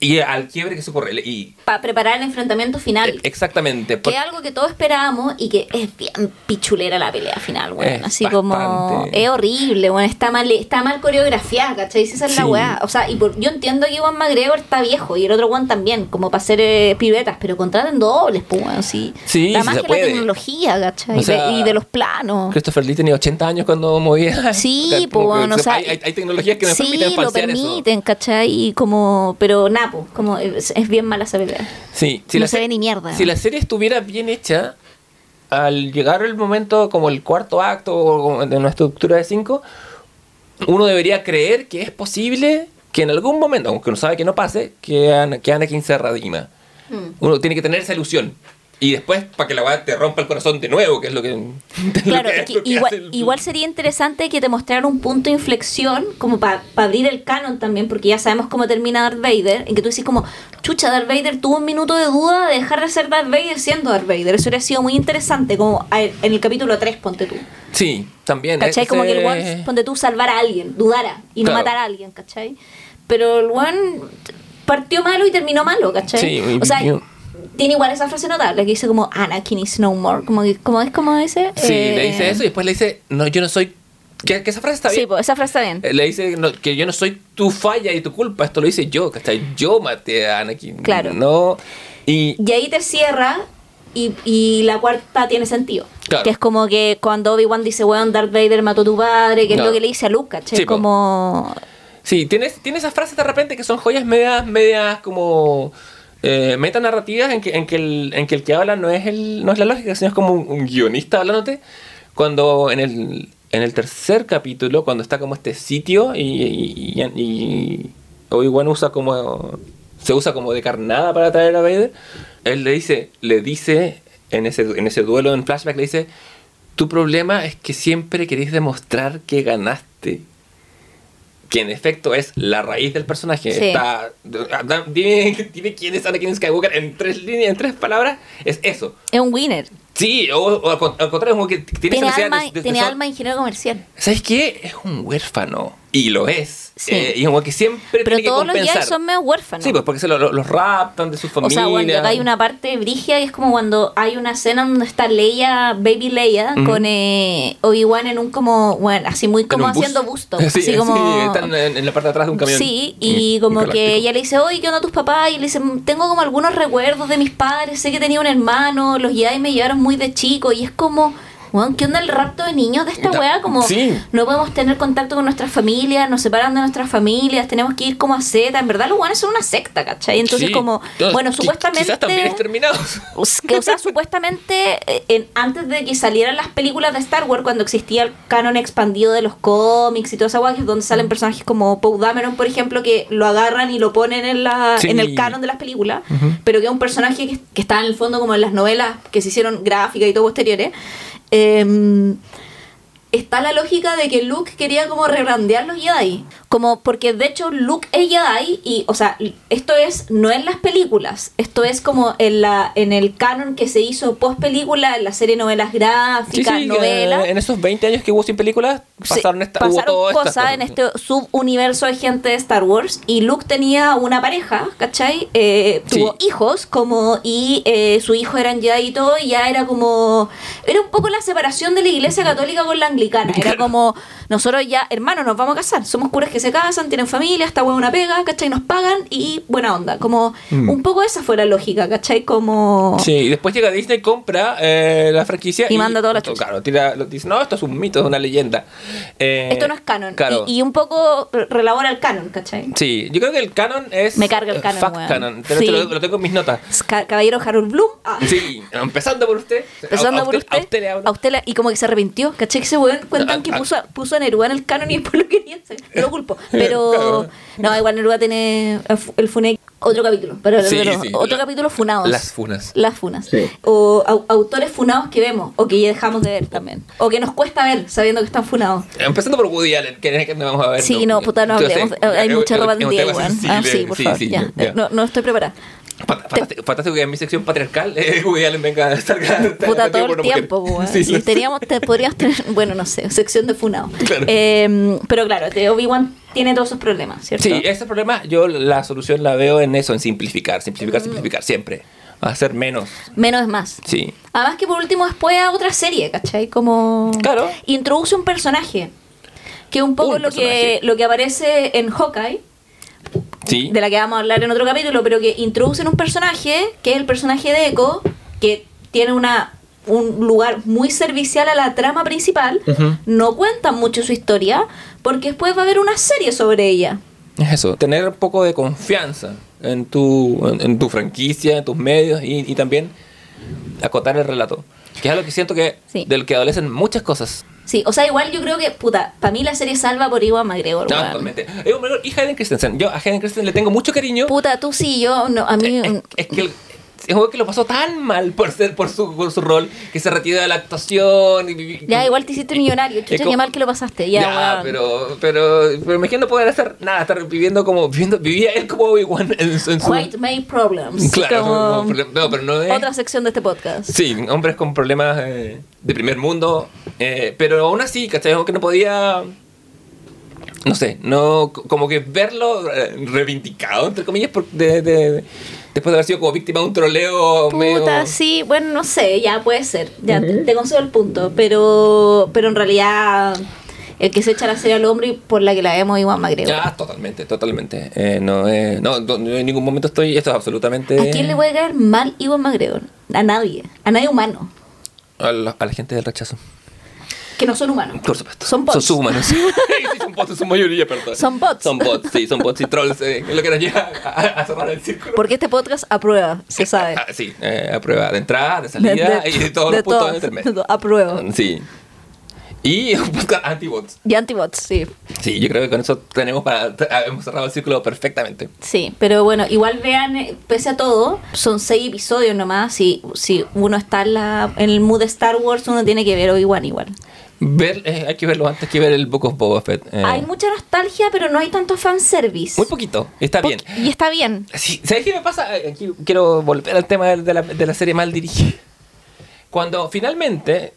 y al quiebre que se ocurre. Y, Para preparar el enfrentamiento final. eh, exactamente. que es algo que todos esperábamos y que es bien pichulera la pelea final, weón. Así como. Es horrible, weón. Está mal, está mal coreografiada, ¿cachai? Esa es la Sí. weá. O sea, y por- yo entiendo que Juan McGregor está viejo y el otro Juan también, como para hacer eh, piruetas, pero contraten dobles, pues, weón. Sí. Sí, la sí magia se de la tecnología, ¿cachai? O sea, De- y de los planos. Christopher Lee tenía 80 años cuando movía. Sí, pues, o se- sea, hay, hay- hay tecnologías que nos sí, permiten lo falsear eso. permiten, ¿cachai? Y como, pero como es, es bien mala esa pelea. Sí, si No la se ve ni mierda. Si la serie estuviera bien hecha, al llegar el momento como el cuarto acto o como de una estructura de cinco, uno debería creer que es posible que en algún momento, aunque uno sabe que no pase, que, Ana- que Anakin se redima. Mm. Uno tiene que tener esa ilusión. Y después, para que la weá te rompa el corazón de nuevo, que es lo que. lo Claro, que- es que lo que igual, el- igual sería interesante que te mostraran un punto de inflexión, como para abrir el canon también, porque ya sabemos cómo termina Darth Vader, en que tú dices como, chucha, Darth Vader tuvo un minuto de duda de dejar de ser Darth Vader siendo Darth Vader. Eso hubiera sido muy interesante, como a- en el capítulo 3, ponte tú. Sí, también. ¿Cachai? Como que el ese- one, ponte tú, salvar a alguien, dudara y no Claro. matar a alguien, ¿cachai? Pero el one partió malo y terminó malo, ¿cachai? Sí, o sea, tiene igual esa frase notable que dice como Anakin is no more, como, que- como es como dice. Sí, eh, le dice eso y después le dice, no, yo no soy Que, que esa frase está bien. Sí, pues esa frase está bien. Eh, Le dice no, que yo no soy tu falla y tu culpa, esto lo hice yo, ¿cachai? Yo maté a Anakin. Claro. No. Y. Y ahí te cierra y, y la cuarta tiene sentido. Claro. Que es como que cuando Obi-Wan dice, weón, Darth Vader mató a tu padre, que No. es lo que le dice a Luke, ¿cachai? Sí, como... Sí, tienes, tienes esas frases de repente que son joyas medias, medias como. Eh, metanarrativas en que, en, que el, en que el que habla no es, el, no es la lógica, sino es como un, guionista hablándote. Cuando en el, en el tercer capítulo, cuando está como este sitio y, y, y- usa como. se usa como de carnada para traer a Vader, él le dice, le dice en ese, en ese duelo en flashback, le dice: Tu problema es que siempre querés demostrar que ganaste que en efecto es la raíz del personaje. Sí. Está, dime, dime quién es Anakin Skywalker en tres líneas, en tres palabras, es eso. Es un winner. Sí, o, o al, con- al contrario, como que tiene, Tiene, alma, de- de- de tiene alma de ingeniero comercial. ¿Sabes qué? Es un huérfano. Y lo es. Sí. Eh, y como que siempre Pero tiene que todos los. Jedi son medio huérfanos. Sí, pues porque se lo- lo- los raptan de su O familia. sea, cuando acá hay una parte brigia y es como cuando hay una escena donde está Leia, Baby Leia, con eh, Obi-Wan en un como, bueno, así muy como En un bus. haciendo busto. Sí, así sí, como... están en, en la parte de atrás de un camión. Sí, y Mm, como que ella le dice, oye, ¿qué onda tus papás? Y le dice, "Mm, tengo como algunos recuerdos de mis padres, sé que tenía un hermano, los Jedi me llevaron muy de chico, y es como, weón, ¿qué onda el rapto de niños de esta weá? Como, sí. no podemos tener contacto con nuestras familias, nos separan de nuestras familias, tenemos que ir como a Z, en verdad los weones son una secta, ¿cachai? Entonces Sí. como, bueno, qui- supuestamente... Quizás también exterminados. O sea, supuestamente eh, en, antes de que salieran las películas de Star Wars, cuando existía el canon expandido de los cómics y toda esa guay, donde salen personajes como Poe Dameron, por ejemplo, que lo agarran y lo ponen en, la, Sí. en el canon de las películas, pero que es un personaje que, que está en el fondo como en las novelas que se hicieron gráficas y todo posteriores. Em, está la lógica de que Luke quería como rebrandear los Jedi. Como porque de hecho Luke es Jedi y, o sea, esto es no en las películas, esto es como en la en el canon que se hizo post película, en la serie novelas gráficas, sí, novelas. en esos 20 años que hubo sin películas, pasaron, esta, pasaron cosas en este subuniverso de gente de Star Wars y Luke tenía una pareja, ¿cachai? Eh, Sí. Tuvo hijos como y eh, su hijo eran Jedi y todo y ya era como era un poco la separación de la iglesia católica con la anglicana, era Claro. como nosotros ya hermanos nos vamos a casar, somos curas que se casan, tienen familia, esta hueá una pega, ¿cachai? Nos pagan y buena onda, como Mm. un poco esa fue la lógica, ¿cachai? Como Sí, y después llega Disney, compra eh, la franquicia Y manda toda la chucha. Claro, tira, dice, no, esto es un mito, es una leyenda. Eh, esto no es canon Claro. y, y un poco re- relabora el canon, ¿cachai? Sí, yo creo que el canon es. Me carga el canon, Fact weón. canon. Pero Sí. lo, lo tengo en mis notas. Ca- Caballero Harold Bloom. ah. Sí, empezando por usted. Empezando A- a por usted, A usted le hablo. a usted le- y como que se arrepintió, ¿cachai? Que ese weón cuentan Ah, que ah. puso, puso a Neruda en el canon y después lo quería hacer. No lo culpo. Pero, Claro. No, igual Neruda tiene el fu- el Fune otro capítulo. Pero, Sí, pero sí. otro La- capítulo funados. Las funas. Las funas. Sí. O au- autores funados que vemos, o que ya dejamos de ver también. O que nos cuesta ver sabiendo que están funados. Empezando por Woody Allen, que es que no vamos a ver. Sí, no, puta, no Yo sé, hablemos. Hay es- mucha ropa weón. sensible, Ah, sí, por favor, ya. ya. No, no estoy preparada. Fa- Fantástico, fantástico que en mi sección patriarcal eh, Woody Allen venga a estar Puta, todo el tiempo, weón. Sí, Si lo sé. teníamos, te, podríamos tener, bueno, no sé, sección de funado. Claro. Eh, pero claro, de Obi-Wan tiene todos sus problemas, ¿cierto? Sí, ese problema yo la solución la veo en eso, en simplificar, simplificar, Mm. simplificar, siempre. Hacer menos. Menos es más. Sí. Además que por último después a otra serie, ¿cachai? Como... Claro. Introduce un personaje. Que es un poco Un lo que, lo que aparece en Hawkeye, Sí. de la que vamos a hablar en otro capítulo, pero que introducen un personaje, que es el personaje de Echo, que tiene una un lugar muy servicial a la trama principal, Ujú. no cuentan mucho su historia, porque después va a haber una serie sobre ella. Es eso, tener un poco de confianza en tu, en, en tu franquicia, en tus medios y, y también acotar el relato. Que es algo que siento que Sí. del que adolecen muchas cosas. Sí, o sea, igual yo creo que, puta, para mí la serie salva por Iwan McGregor, No, totalmente. Es un menor- y Hayden Christensen. Yo a Hayden Christensen le tengo mucho cariño. Puta, tú sí, yo, no, a mí... Es, es que el- es un juego que lo pasó tan mal por ser por su, por su rol que se retiró de la actuación. Y, Ya, igual te hiciste millonario, chucha, como- qué mal que lo pasaste, ya, pero, pero, pero imagino no poder hacer nada, estar viviendo como, viviendo, vivía él como Obi-Wan en, su- en su... White made problems. Claro, como no, pero- no, es... Otra sección de este podcast. Sí, hombres con problemas eh, de primer mundo, eh, pero aún así, ¿cachai? Como que no podía... No sé, no, como que verlo eh, reivindicado, entre comillas, por- de, de- después de haber sido como víctima de un troleo medio... Puta, sí, bueno, no sé, ya puede ser, ya te, te concedo el punto, pero, pero en realidad el que se echa la serie al hombro y por la que la vemos Iván McGregor. Ah, totalmente, totalmente. Eh, no, eh, no, no, no en ningún momento estoy. Esto es absolutamente. ¿A quién le puede caer mal Iván McGregor? A nadie. A nadie humano. A la, a la gente del rechazo. Que no son humanos. Por supuesto. Son bots. Son subhumanos. sí, son bots en su mayoría, perdón. Son bots. Son bots, sí, son bots y trolls. eh, es lo que nos lleva a, a cerrar el círculo. Porque este podcast aprueba, se sabe. Ah, sí, eh, a prueba de entrada, de salida y de todos los puntos todo, de intermedio. de todo, Apruebo. Sí. Y un podcast anti-bots. Y antibots, sí. Sí, yo creo que con eso tenemos para. Hemos cerrado el círculo perfectamente. Sí, pero bueno, igual vean, eh, pese a todo, son seis episodios nomás. Si, si uno está en, la, en el mood de Star Wars, uno tiene que ver Obi-Wan igual. Ver, eh, hay que verlo antes que ver el Book of Boba Fett. eh. Hay mucha nostalgia, pero no hay tanto fanservice. Muy poquito, está bien. Y está bien. Sí, ¿Sabes qué me pasa? Eh, Aquí quiero volver al tema de la, de la serie mal dirigida. Cuando finalmente.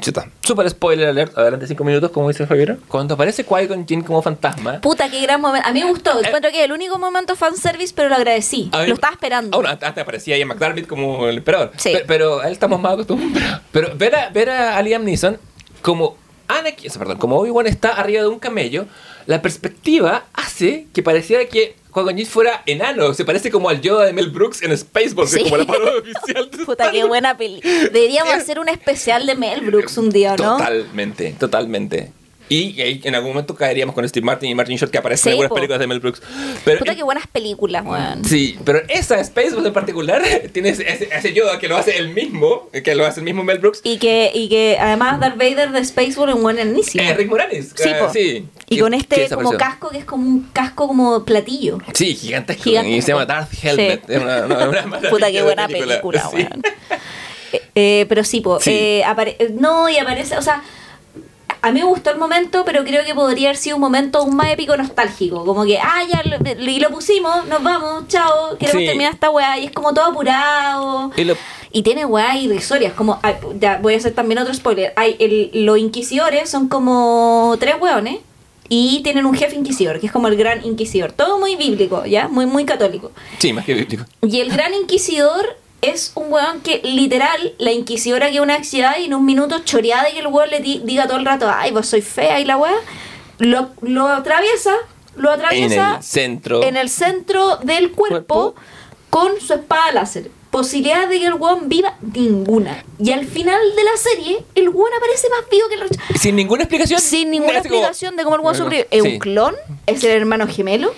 Chuta, super spoiler alert, adelante cinco minutos, como dice Javier. Cuando aparece Qui-Gon Jinn como fantasma. Puta, qué gran momento. A mí me gustó. Encuentro que es el único momento fanservice, pero lo agradecí. Mí- Lo estaba esperando. Ah, bueno, antes aparecía Ian McDermott como el emperador. Sí. Pe- Pero, a él estamos más acostumbrados. Pero ver a, ver a Liam Neeson como Anakin, perdón, como Obi-Wan está arriba de un camello, la perspectiva hace que pareciera que Qui-Gon Jinn fuera enano. Se parece como al Yoda de Mel Brooks en Spaceballs, Sí. como la parodia oficial. de Puta, qué buena peli. Deberíamos hacer un especial de Mel Brooks un día, ¿no? Totalmente, totalmente. Y ahí en algún momento caeríamos con Steve Martin y Martin Short que aparecen Sí, en algunas po. películas de Mel Brooks. Pero, Puta, qué buenas películas, weón. Sí, pero esa Spaceballs en particular tiene ese, ese- Yoda que lo hace él mismo, que lo hace el mismo Mel Brooks. Y que, y que además Darth Vader de Spaceball es un buen inicio. Eh, Rick Moranis. Sí, eh, po. sí. Y Que- con que este como casco que es como un casco como platillo. Sí, gigantesco. Gigantesco. Y se llama Darth Helmet. Sí. Es una, una- una maravilla Puta, qué de buena película, Sí. weón. Eh, eh, pero sí, po, Sí. eh, apare- no, y aparece, o sea, a mí me gustó el momento, pero creo que podría haber sido un momento aún más épico nostálgico. Como que, ah, ya lo, y lo pusimos, nos vamos, chao, queremos Sí. terminar esta weá. Y es como todo apurado. Y lo- Y tiene weá irrisorias, como, ay, ya voy a hacer también otro spoiler. Hay el, los inquisidores son como tres weones y tienen un jefe inquisidor, que es como el gran inquisidor. Todo muy bíblico, ¿ya? Muy, muy católico. Sí, más que bíblico. Y el gran inquisidor es un weón que literal, la inquisidora que una ansiedad y en un minuto choreada y que el weón le di- diga todo el rato, ay, vos soy fea y la weá, lo, lo atraviesa, lo En atraviesa el centro. en el centro del cuerpo, Cuerpo. con su espada láser. Posibilidad de que el weón viva ninguna. Y al final de la serie, el weón aparece más vivo que el. Sin ninguna explicación. Sin ninguna como- explicación de cómo el weón Bueno, sobrevive. Es sí. un clon, es el hermano gemelo,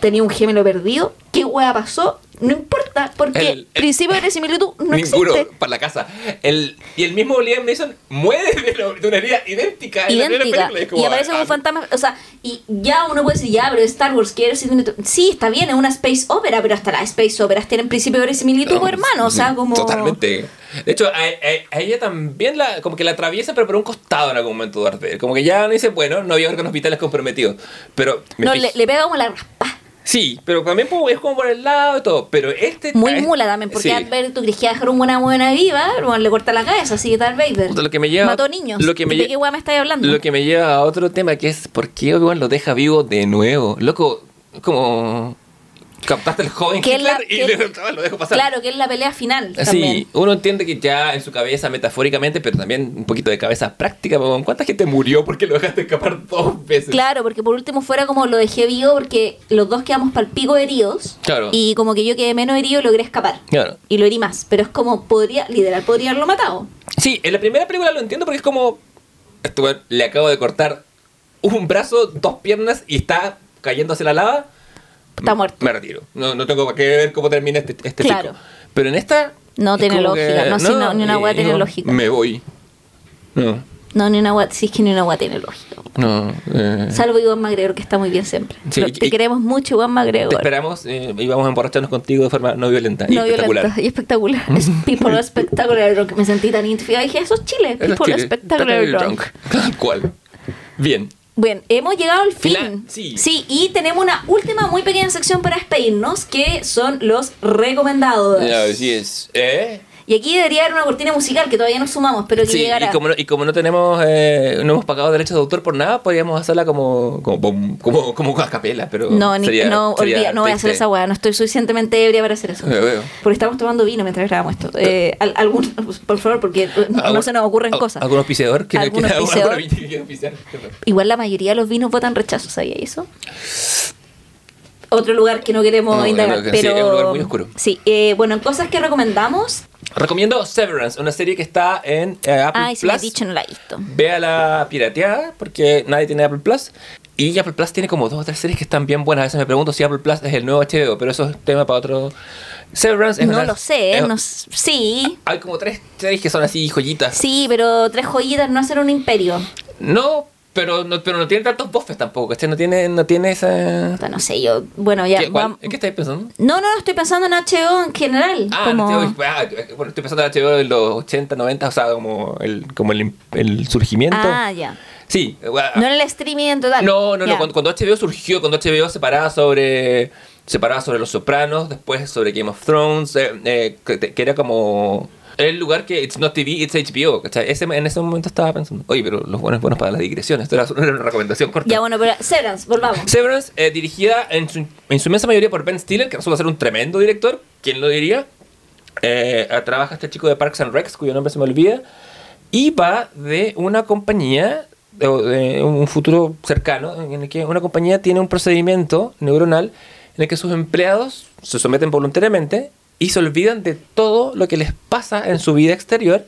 tenía un gemelo perdido. ¿Qué weá pasó? No importa, porque El- el- principio de similitud no Ninguno existe. para la casa. El, y el mismo Liam Neeson muere de, lo- de una herida idéntica. en la idéntica película. Es como, y aparece como ah, un fantasma o sea y ya uno puede decir ya pero Star Wars quiere decir sí está bien es una space opera pero hasta las space operas tienen principio de similitud No, hermano o sea sí, como Totalmente. De hecho, a, a- a ella también la, como que la atraviesa, pero por un costado en algún momento Vader. Como que ya no dice, bueno, no había órganos vitales comprometidos. Pero. no le, le pega como la Sí, pero también es como por el lado y todo. Pero este. muy este- mula también porque sí. Vader tú crees que dejar una buena buena viva bueno, le corta la cabeza así Darth Vader Puta, Lo que me lleva. mató niños Lo que me ¿de qué me estáis hablando? Lo que me lleva a otro tema que es ¿por qué Obi-Wan lo deja vivo de nuevo? Loco, como captaste el joven Que es la- Hitler y le, lo dejo pasar. claro que es la pelea final Sí, también uno entiende que ya en su cabeza metafóricamente, pero también un poquito de cabeza práctica. ¿Cuánta gente murió porque lo dejaste escapar dos veces? Claro, porque por último fuera como lo dejé vivo porque los dos quedamos pal pico heridos. Claro. Y como que yo quedé menos herido logré escapar. Claro. Y lo herí más. Pero es como, podría, literal, podría haberlo matado. Sí, en la primera película lo entiendo porque es como. Weón le acabo de cortar un brazo, dos piernas y está cayéndose la lava. Está muerto. Me retiro. No, no tengo que ver cómo termina este, este Claro. chico. Pero en esta. No tiene lógica. No, sí, no, ni una eh, tiene no, lógica. Me voy. No, No, ni una agua, si es que ni una agua tiene lógica. no. eh, Salvo Iván McGregor, que está muy bien siempre. Sí, y- te queremos mucho, Iván te McGregor. esperamos eh, y vamos a emborracharnos contigo de forma no violenta. y No espectacular. violenta y espectacular. Es People Spectacular Drunk. Me sentí tan identificada. Dije, eso es Chile. People. Spectacular. Tal cual. Bien. Bueno, hemos llegado al fin. Final, sí. y tenemos una última muy pequeña sección para despedirnos, que son los recomendados. Así es. ¿Eh? Y aquí debería haber una cortina musical que todavía no sumamos, pero que Sí, llegará. y como, no, y como no tenemos, eh, no hemos pagado derechos de autor por nada, podríamos hacerla como, como, como, como, a capela, pero No, ni, sería- no, sería olvida- no voy a hacer esa weá, no estoy suficientemente ebria para hacer eso. Veo, veo. Porque estamos tomando vino mientras grabamos esto. Eh, al- algún, por favor, porque no ¿Algún- se nos ocurren cosas. ¿Algún auspiciador? ¿Quiere- ¿Algún auspiciador? que? Igual la mayoría de los vinos votan rechazo, ¿sabía eso? Otro lugar que no queremos No, indagar, no, que pero... sí, es un lugar muy oscuro. Sí, eh, bueno, en cosas que recomendamos... Recomiendo Severance, una serie que está en eh, Apple Ay, si me Plus. has dicho, no la he visto. Véala pirateada, porque nadie tiene Apple Plus. Y Apple Plus tiene como dos o tres series que están bien buenas. A veces me pregunto si Apple Plus es el nuevo HBO, pero eso es tema para otro. Severance es No una- lo sé, es- no sí, Hay como tres series que son así, joyitas. sí, pero tres joyitas no hacen un imperio. No, pero no, pero no tiene tantos buffets tampoco. ¿cachai? No tiene, no tiene esa. No sé, yo... Bueno, ya... ¿Qué, cuál? ¿En qué estáis pensando? No, no, estoy pensando en HBO en general. Ah, como... HBO, ah, bueno, estoy pensando en HBO de los 80, 90, o sea, como el, como el, el surgimiento. Ah, ya. Sí, No en el streaming en total. No, no, Ya. no. Cuando, cuando HBO surgió, cuando HBO se paraba sobre. Se paraba sobre Los Sopranos, después sobre Game of Thrones, eh, eh, que era como. El lugar que It's not TV, it's HBO. ¿cachai? Ese, en ese momento estaba pensando, oye, pero los buenos buenos para la digresión. Esto era una recomendación corta. Ya, bueno, pero Severance, volvamos. Severance, eh, dirigida en su, en su inmensa mayoría por Ben Stiller, que resulta ser un tremendo director. ¿Quién lo diría? Eh, trabaja este chico de Parks and Recs, cuyo nombre se me olvida. Y va de una compañía, de, de un futuro cercano, en el que una compañía tiene un procedimiento neuronal en el que sus empleados se someten voluntariamente y se olvidan de todo lo que les pasa en su vida exterior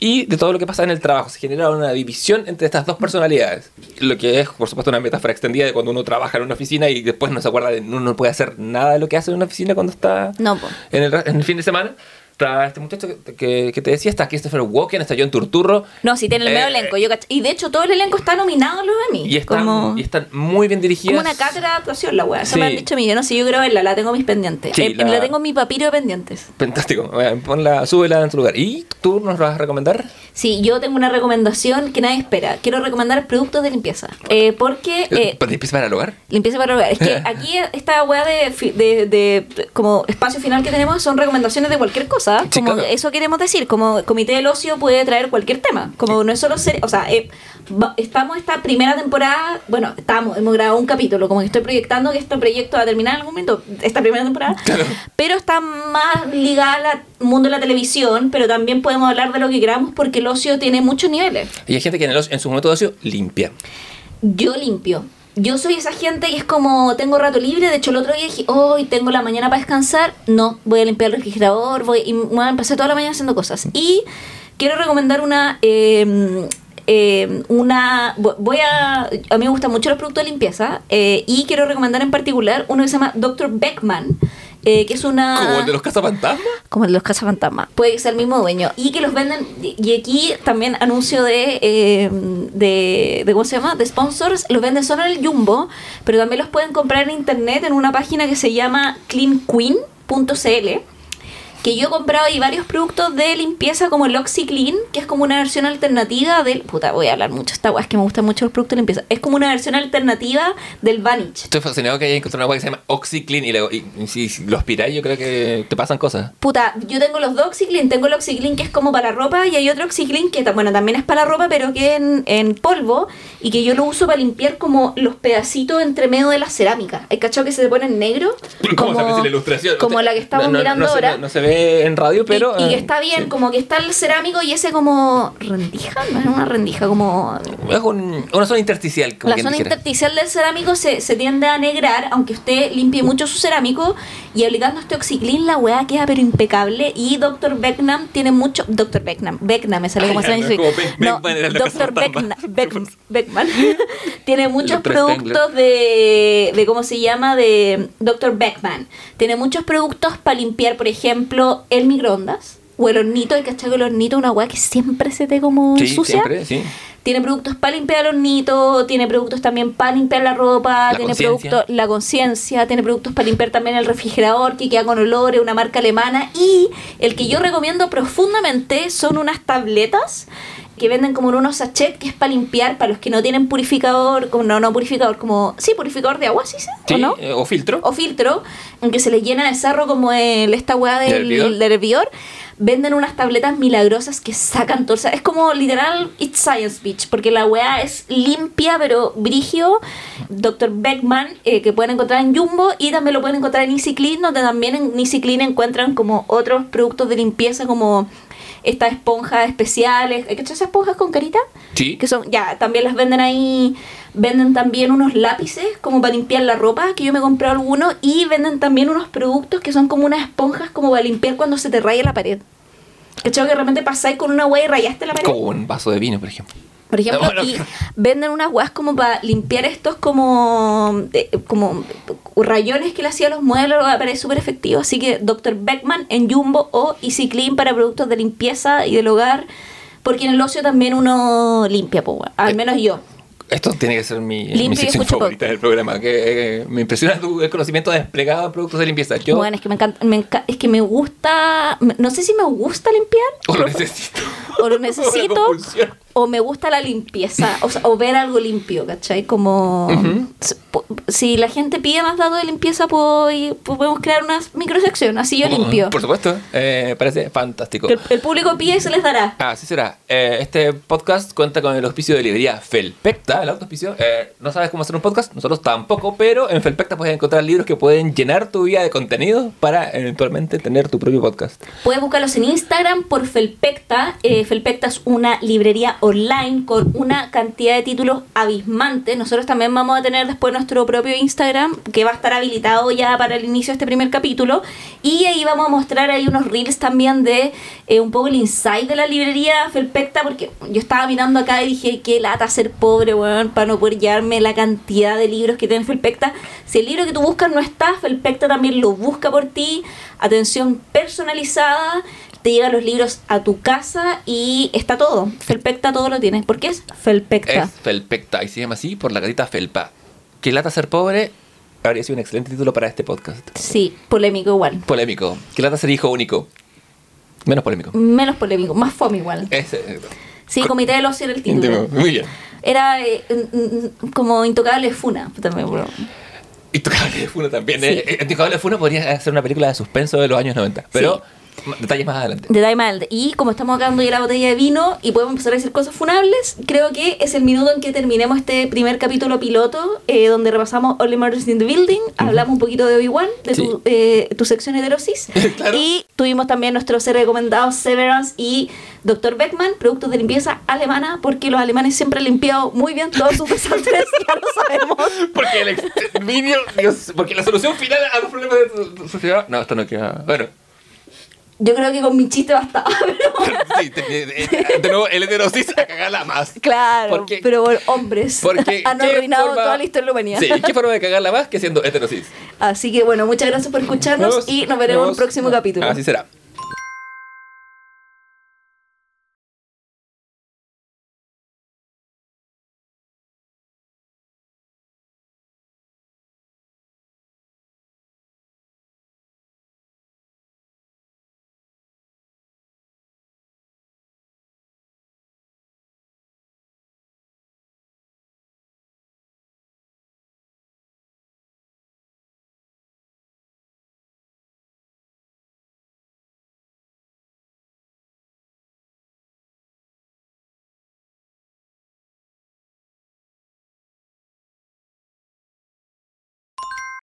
y de todo lo que pasa en el trabajo. Se genera una división entre estas dos personalidades. Lo que es, por supuesto, una metáfora extendida de cuando uno trabaja en una oficina y después no se acuerda de uno no puede hacer nada de lo que hace en una oficina cuando está No, en el, en el fin de semana. Está este muchacho que, que- que te decía, está Christopher Walken, está John Turturro. No, sí, tiene el medio Eh, elenco. Yo y de hecho, todo el elenco está nominado a los Emmy. Y están, como, y están muy bien dirigidas. como una cátedra de actuación, la weá. Eso Sí. me han dicho. Yo no sé, yo quiero verla, la tengo en mis pendientes. Sí, Eh, la- la... tengo en mi papiro de pendientes. Fantástico. Bueno, Ponla, súbela en su lugar. ¿Y tú nos vas a recomendar? Sí, yo tengo una recomendación que nadie espera. Quiero recomendar productos de limpieza. Eh, porque. eh, ¿Para empieza para el hogar? Limpieza para el hogar. Es que aquí esta weá de, fi- de, de- como espacio final que tenemos son recomendaciones de cualquier cosa. Sí, como claro. eso queremos decir. Como Comité del Ocio puede traer cualquier tema. Como no es solo ser, o sea, eh, estamos esta primera temporada, bueno, estamos, hemos grabado un capítulo, como que estoy proyectando que este proyecto va a terminar en algún momento, esta primera temporada. Pero está más ligada al mundo de la televisión, pero también podemos hablar de lo que queramos porque el ocio tiene muchos niveles. Y hay gente que en, el ocio- en su momento de ocio limpia. Yo limpio. Yo soy esa gente que es como, tengo rato libre, de hecho el otro día dije, hoy tengo la mañana para descansar, no, voy a limpiar el refrigerador, voy, y a pasar toda la mañana haciendo cosas. Y quiero recomendar una, eh, una, vo- voy a, a mí me gustan mucho los productos de limpieza, eh, y quiero recomendar en particular uno que se llama Dr. Beckman, eh, que es una... Como el de los cazafantasmas. Como el de los cazafantasmas. Puede ser el mismo dueño. Y que los venden. Y aquí también anuncio de, eh, de, de. ¿Cómo se llama? De sponsors. Los venden solo en el Jumbo. Pero también los pueden comprar en internet en una página que se llama cleanqueen.cl. Que yo he comprado ahí varios productos de limpieza como el OxyClean, que es como una versión alternativa del. Puta, voy a hablar mucho. Esta weá es que me gustan mucho los productos de limpieza. Es como una versión alternativa del Vanish. Estoy fascinado que haya encontrado una agua que se llama OxyClean y, luego- y- y si, si lo aspiráis yo creo que te pasan cosas. Puta, yo tengo los dos Oxyclean, tengo el Oxyclean que es como para la ropa y hay otro Oxyclean que bueno, también es para la ropa, pero que en, en polvo y que yo lo uso para limpiar como los pedacitos entre medio de la cerámica. ¿Hay cachado que se te ponen negro? ¿Cómo sabes si la ilustración? Como la que estamos no- no- mirando no ahora. No se ve en radio, pero. y, y que eh, está bien, sí. como que está el cerámico y ese como rendija, no es una rendija, como Es un- una zona intersticial. Como la zona dijera. intersticial del cerámico se, se tiende a negrar, aunque usted limpie mucho su cerámico, y aplicando este oxiclin la weá queda pero impecable. Y Dr. Becknam tiene mucho. Dr. Becknam, Becknam me sale como se dice. No, Beckman Dr. Cazafantasmas. Beckna- Beck- Beckman tiene muchos productos de, de. ¿Cómo se llama? De Dr. Beckman. Tiene muchos productos para limpiar, por ejemplo, el microondas. O el hornito, el cachado del hornito, una weá que siempre se te como Sí, ensucia. siempre, sí. Tiene productos para limpiar el hornito, tiene productos también para limpiar la ropa, La tiene productos, la conciencia, tiene productos para limpiar también el refrigerador que queda con olores, una marca alemana. Y el que yo recomiendo profundamente son unas tabletas que venden como en unos sachets que es para limpiar, para los que no tienen purificador, como no, no purificador, como, sí, purificador de agua, sí, sí, ¿o no? eh, o filtro. o filtro, en que se le llena de sarro como el, esta weá ¿Del del, hervidor? del hervidor, venden unas tabletas milagrosas que sacan todo. O sea, es como literal It's Science Beach, porque la weá es limpia, pero brigio. Dr. Beckman, eh, que pueden encontrar en Jumbo y también lo pueden encontrar en Easy Clean, donde también en Easy Clean encuentran como otros productos de limpieza como estas esponjas especiales. ¿Hay que esas esponjas con carita? Sí. Que son, ya, también las venden ahí. Venden también unos lápices como para limpiar la ropa, que yo me compré algunos. Y venden también unos productos que son como unas esponjas como para limpiar cuando se te raya la pared. ¿Cachai? Que de repente pasáis con una hueá y rayaste la pared. Como un vaso de vino, por ejemplo. Por ejemplo, Bueno, y venden unas guas como para limpiar estos como, eh, como rayones que le hacía los muebles, parece súper efectivo. Así que Dr. Beckman en Jumbo o Easy Clean para productos de limpieza y del hogar. Porque en el ocio también uno limpia, po, al menos yo. Esto tiene que ser mi, sección favorita del programa. Que eh, me impresiona tu conocimiento desplegado en productos de limpieza. Yo Bueno, es que me encanta, me es que me gusta, no sé si me gusta limpiar o lo necesito. o lo necesito. o me gusta la limpieza, o, sea, o ver algo limpio, ¿cachai? Como si- la gente pide más datos de limpieza, pues podemos crear una microsección, así yo limpio. Por supuesto, eh, parece fantástico. El, el público pide y se les dará. Ah, así será. Eh, este podcast cuenta con el auspicio de librería Felpecta, el autoauspicio. Eh, no sabes cómo hacer un podcast, nosotros tampoco, pero en Felpecta puedes encontrar libros que pueden llenar tu vida de contenido para eventualmente tener tu propio podcast. Puedes buscarlos en Instagram por Felpecta. Eh, Felpecta es una librería online con una cantidad de títulos abismante. Nosotros también vamos a tener después nuestro propio Instagram que va a estar habilitado ya para el inicio de este primer capítulo. Y ahí vamos a mostrar ahí unos reels también de eh, un poco el insight de la librería Felpecta porque yo estaba mirando acá y dije qué lata ser pobre, weón, para no poder llevarme la cantidad de libros que tiene Felpecta. Si el libro que tú buscas no está, Felpecta también lo busca por ti. Atención personalizada, te llegan los libros a tu casa y está todo. Felpecta todo lo tiene. ¿Por qué es Felpecta? Es Felpecta y se llama así por la gatita Felpa. Que lata ser pobre habría sido un excelente título para este podcast. Sí, polémico igual. Polémico. Que lata ser hijo único. Menos polémico. Menos polémico, más fome igual. Ese. Sí, Comité del Ocio era el título. Muy bien. Era eh, como Intocable Funa. también, bro. Intocable de Funa también. Sí. eh. Eh, Intocable de Funa podría ser una película de suspenso de los años 90. Pero detalles más adelante. De Diamond. Y como estamos acabando ya la botella de vino y podemos empezar a decir cosas funables, creo que es el minuto en que terminemos este primer capítulo piloto, eh, donde repasamos Only Murders in the Building, hablamos un poquito de Obi-Wan, de tu, Sí. eh, tu sección heterosis, Claro. y tuvimos también nuestros ser recomendados Severance y Dr. Beckman, productos de limpieza alemana, porque los alemanes siempre han limpiado muy bien todos sus desastres, ya lo sabemos. Porque el exterminio, Dios, porque la solución final a los problemas de tu- tu sociedad. No, esto no queda. Bueno, Yo creo que con mi chiste bastaba, pero... sí, de, de- de- nuevo, el heterosis a cagarla más. Claro, Porque- pero bueno, hombres Porque han ¿qué arruinado forma- toda la historia de la humanidad. Sí, ¿qué forma de cagarla más que siendo heterosis? Así que bueno, muchas gracias por escucharnos y nos veremos en un próximo capítulo. Así será.